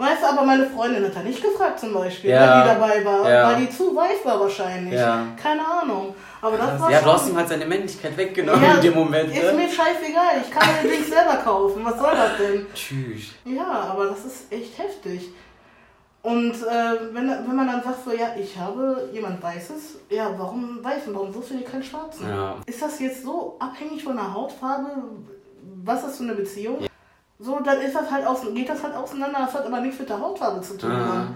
Weißt du, aber meine Freundin hat da nicht gefragt zum Beispiel, ja. die dabei war, ja. weil die zu weiß war wahrscheinlich. Ja. Keine Ahnung. Aber das war ja, du hast ihm halt seine Männlichkeit weggenommen ja, in dem Moment. Ist ne? mir scheißegal, ich kann mir den Ding selber kaufen. Was soll das denn? Tschüss. Ja, aber das ist echt heftig. Und äh, wenn, wenn man dann sagt so, ja, ich habe jemand Weißes, ja, warum Weißen, warum suchst du dir keinen Schwarzen? Ja. Ist das jetzt so abhängig von der Hautfarbe, was ist für eine Beziehung? Ja. So, dann ist das halt aus, geht das halt auseinander, das hat aber nichts mit der Hautfarbe zu tun. Ne?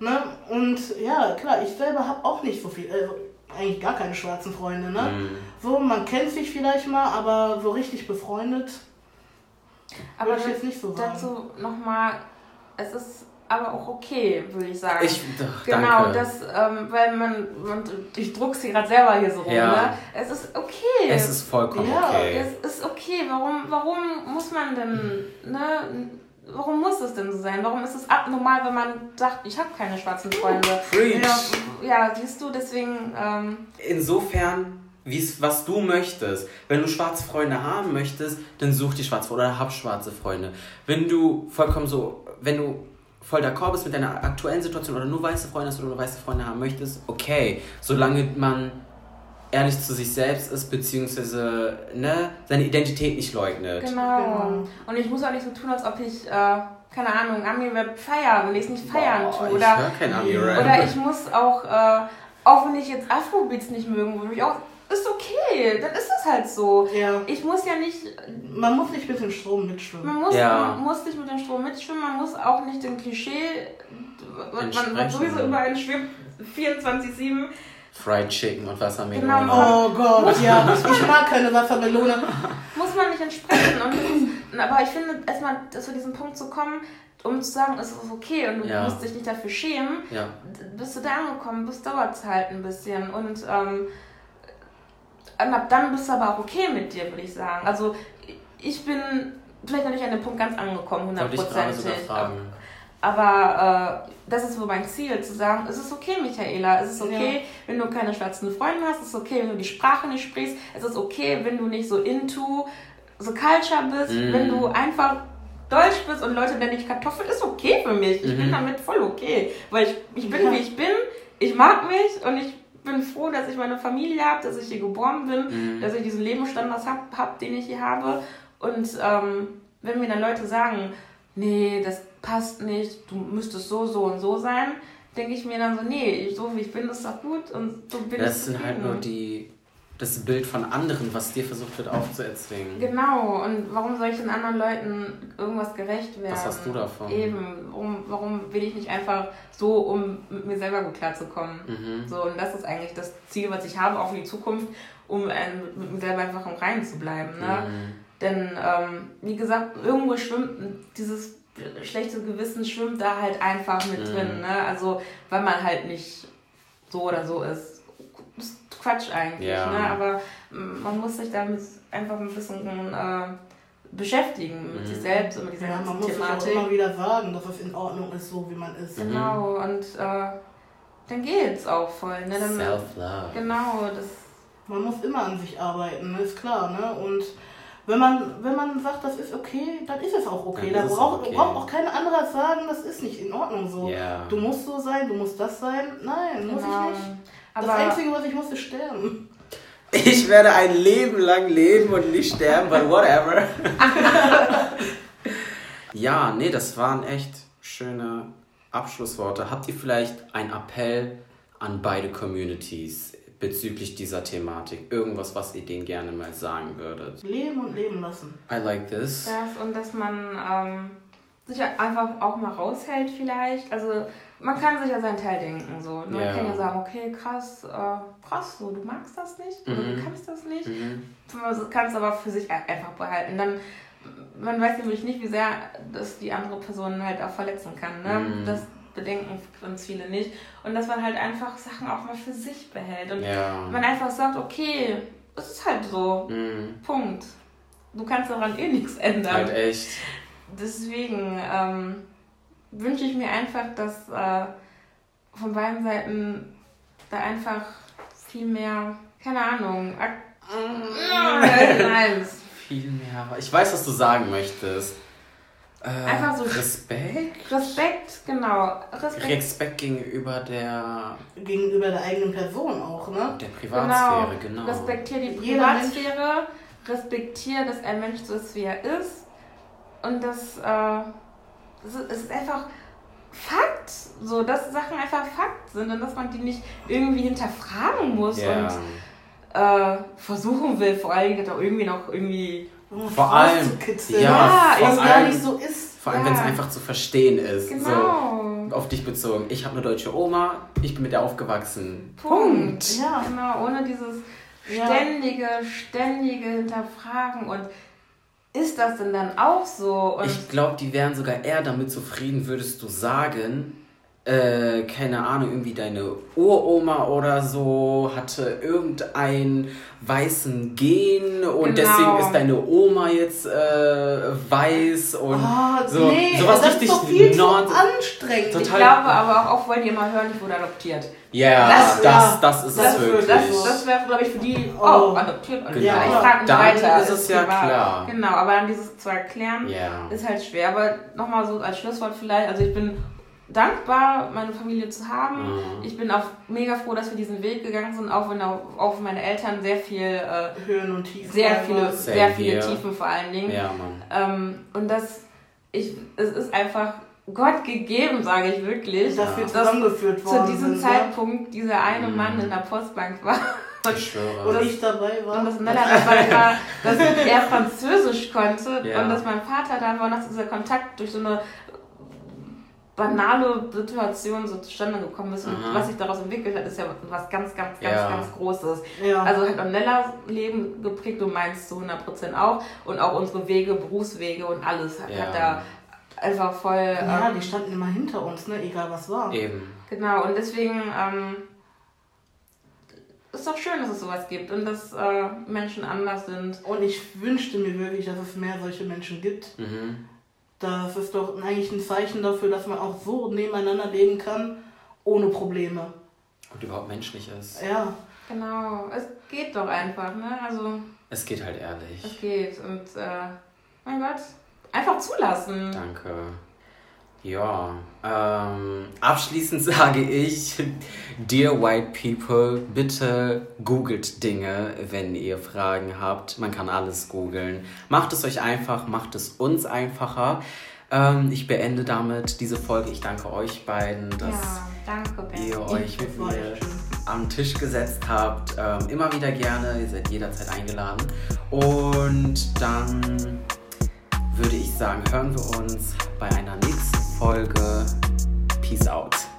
ne? Und ja, klar, ich selber habe auch nicht so viel, also eigentlich gar keine schwarzen Freunde. Ne? Mhm. So, man kennt sich vielleicht mal, aber so richtig befreundet. Aber ich jetzt nicht so sagen. dazu nochmal, es ist aber auch okay, würde ich sagen. Ich, ach, genau, danke. das, ähm, weil man, man, ich druck's hier gerade selber hier so rum, ja. ne? Es ist okay. Es ist vollkommen ja, okay. Es ist okay. Warum, warum muss man denn, ne? Warum muss es denn so sein? Warum ist es abnormal, wenn man sagt, ich habe keine schwarzen Freunde? Preach. Ja, siehst du, deswegen. Ähm, Insofern wie's, was du möchtest. Wenn du schwarze Freunde haben möchtest, dann such die schwarze oder hab schwarze Freunde. Wenn du vollkommen so, wenn du voll d'accord bist mit deiner aktuellen Situation oder nur weiße Freunde hast oder nur weiße Freunde haben möchtest, okay. Solange man ehrlich zu sich selbst ist, beziehungsweise ne, seine Identität nicht leugnet. Genau. genau. Und ich muss auch nicht so tun, als ob ich, äh, keine Ahnung, Ami-Rap feiere, wenn ich es nicht feiern Boah, tue. Oder, ich kein Ami-Rap. Oder ich muss auch, äh, auch wenn ich jetzt Afrobeats nicht mögen würde, ich auch ist okay, dann ist das halt so. Ja. Ich muss ja nicht. Man muss nicht mit dem Strom mitschwimmen. Man muss, ja. man muss nicht mit dem Strom mitschwimmen, man muss auch nicht dem Klischee, man, man sowieso überall schwimmt, 24-7. Fried Chicken und Wassermelone. Genau. Oh Gott, ja. Ich mag keine Wassermelone. Muss man nicht entsprechen. Und aber ich finde, erstmal zu diesem Punkt zu kommen, um zu sagen, es ist okay und du ja. musst dich nicht dafür schämen, ja. bist du da angekommen, bist dauert es halt ein bisschen. Und ähm, ab dann bist du aber auch okay mit dir, würde ich sagen. Also ich bin vielleicht noch nicht an dem Punkt ganz angekommen, hundertprozentig. Aber äh, das ist so mein Ziel, zu sagen, es ist okay, Michaela, es ist okay, ja. wenn du keine schwarzen Freunde hast, es ist okay, wenn du die Sprache nicht sprichst, es ist okay, wenn du nicht so into so Culture bist, mm. wenn du einfach Deutsch bist und Leute nennen dich Kartoffel, ist okay für mich. Ich mm bin mhm. damit voll okay, weil ich, ich bin, ja. wie ich bin, ich mag mich und ich bin froh, dass ich meine Familie habe, dass ich hier geboren bin, mm. dass ich diesen Lebensstandard habe, hab, den ich hier habe. Und ähm, wenn mir dann Leute sagen, nee, das passt nicht, du müsstest so, so und so sein, denke ich mir dann so, nee, so wie ich bin, ist doch gut und so bin das ich. Das sind halt nur die, das Bild von anderen, was dir versucht wird aufzuerzwingen. Genau, und warum soll ich den anderen Leuten irgendwas gerecht werden? Was hast du davon? Eben, warum, warum will ich nicht einfach so, um mit mir selber gut klarzukommen? Mhm. So, und das ist eigentlich das Ziel, was ich habe, auch für die Zukunft, um mit mir selber einfach im Reinen zu bleiben. Ne? Mhm. Denn, ähm, wie gesagt, irgendwo schwimmt dieses schlechte Gewissen schwimmt da halt einfach mit mhm. drin. Ne? Also, weil man halt nicht so oder so ist. Quatsch eigentlich. Ja. Ne? Aber man muss sich damit einfach ein bisschen äh, beschäftigen mit mhm. sich selbst und mit dieser ja, man muss Thematik. sich auch immer wieder sagen, dass es in Ordnung ist, so wie man ist. Genau, mhm. und äh, dann geht's auch voll. Ne? Self-love. Genau, das... Man muss immer an sich arbeiten, ist klar. Ne? Und wenn man, wenn man sagt, das ist okay, dann ist es auch okay. Da braucht, okay. braucht auch kein anderer sagen, das ist nicht in Ordnung so. Yeah. Du musst so sein, du musst das sein. Nein, genau. muss ich genau. nicht. Aber das Einzige, was ich muss, ist sterben. Ich werde ein Leben lang leben und nicht sterben, but whatever. ja, nee, das waren echt schöne Abschlussworte. Habt ihr vielleicht einen Appell an beide Communities? bezüglich dieser Thematik? Irgendwas, was ihr denen gerne mal sagen würdet? Leben und leben lassen. I like this. Das und dass man ähm, sich einfach auch mal raushält vielleicht. Also man kann sich ja seinen Teil denken. So. Man yeah. kann ja sagen, okay, krass, äh, krass, so, du magst das nicht oder mhm. du kannst das nicht. Mhm. Du kannst aber für sich einfach behalten. Dann man weiß nämlich nicht, wie sehr das die andere Person halt auch verletzen kann. Ne? Mhm. Das, bedenken uns viele nicht. Und dass man halt einfach Sachen auch mal für sich behält. Und ja. man einfach sagt, okay, es ist halt so. Mhm. Punkt. Du kannst daran eh nichts ändern. Halt echt. Deswegen ähm, wünsche ich mir einfach, dass äh, von beiden Seiten da einfach viel mehr, keine Ahnung, Ak Nein. viel mehr. Ich weiß, was du sagen möchtest. Äh, Einfach so. Respekt? Respekt, genau. Respekt. Respekt gegenüber der. Gegenüber der eigenen Person auch, ne? Der Privatsphäre, genau. genau. Respektier die Privatsphäre, respektier, dass ein Mensch so ist, wie er ist. Und das, äh, es ist einfach Fakt, so, dass Sachen einfach Fakt sind und dass man die nicht irgendwie hinterfragen muss yeah. und äh, versuchen will, vor allem da irgendwie noch irgendwie vor allem, ja, ja vor allem, gar nicht so ist. Vor allem, ja. wenn es einfach zu verstehen ist. Genau. So, auf dich bezogen. Ich habe eine deutsche Oma, ich bin mit der aufgewachsen. Punkt. Punkt. Ja, genau. Ohne dieses ständige, ständige Hinterfragen und ist das denn dann auch so? Und ich glaube, die wären sogar eher damit zufrieden, würdest du sagen, äh, keine Ahnung, irgendwie deine Uroma oder so hatte irgendeinen weißen Gen und genau. deswegen ist deine Oma jetzt äh, weiß und oh, so nee, sowas das richtig ist doch viel Nord anstrengend. Total ich glaube aber auch, auch wollen die immer hören, ich wurde adoptiert. Yeah, das, das, ja, das ist das, es wirklich. Das, das wäre, glaube ich, für die oh, oh adoptiert. Genau. Ja, ich frage dann weiter. ist es ja war, klar. Genau, aber dann dieses zu erklären yeah. ist halt schwer. Aber nochmal so als Schlusswort vielleicht, also ich bin dankbar, meine Familie zu haben. Mhm. Ich bin auch mega froh, dass wir diesen Weg gegangen sind, auch wenn auch, meine Eltern sehr viel äh, Höhen und Tiefen, sehr viele, sehr viele Tiefen vor allen Dingen. Ja, ähm, und das, ich, es ist einfach Gott gegeben, sage ich wirklich, dass wir zusammengeführt worden Zu diesem sind, Zeitpunkt ja? dieser eine mhm. Mann in der Postbank war. Ich schwöre. Oder ich dabei war. Und dass Nella dabei war, dass er Französisch konnte ja. und dass mein Vater da war und dass dieser Kontakt durch so eine banale Situation so zustande gekommen ist und Aha. was sich daraus entwickelt hat, ist ja was ganz, ganz, ganz, ja. ganz Großes. Ja. Also hat auch Nellas Leben geprägt, du meinst zu 100% auch und auch unsere Wege, Berufswege und alles hat, ja. hat da einfach voll... Ja, ähm, die standen immer hinter uns, ne? egal was war. Eben. Genau, und deswegen... Ähm, ist doch schön, dass es sowas gibt und dass äh, Menschen anders sind. Und ich wünschte mir wirklich, dass es mehr solche Menschen gibt. Mhm. Das ist doch eigentlich ein Zeichen dafür, dass man auch so nebeneinander leben kann, ohne Probleme. Und überhaupt menschlich ist. Ja. Genau, es geht doch einfach, ne? Also. Es geht halt ehrlich. Es geht und, äh, mein Gott, einfach zulassen. Danke. Ja, ähm, abschließend sage ich, dear white people, bitte googelt Dinge, wenn ihr Fragen habt. Man kann alles googeln. Macht es euch einfach, macht es uns einfacher. Ähm, ich beende damit diese Folge. Ich danke euch beiden, dass ja, danke, ihr euch mit mir am Tisch gesetzt habt. Ähm, immer wieder gerne, ihr seid jederzeit eingeladen. Und dann würde ich sagen, hören wir uns bei einer nächsten Folge. Peace out.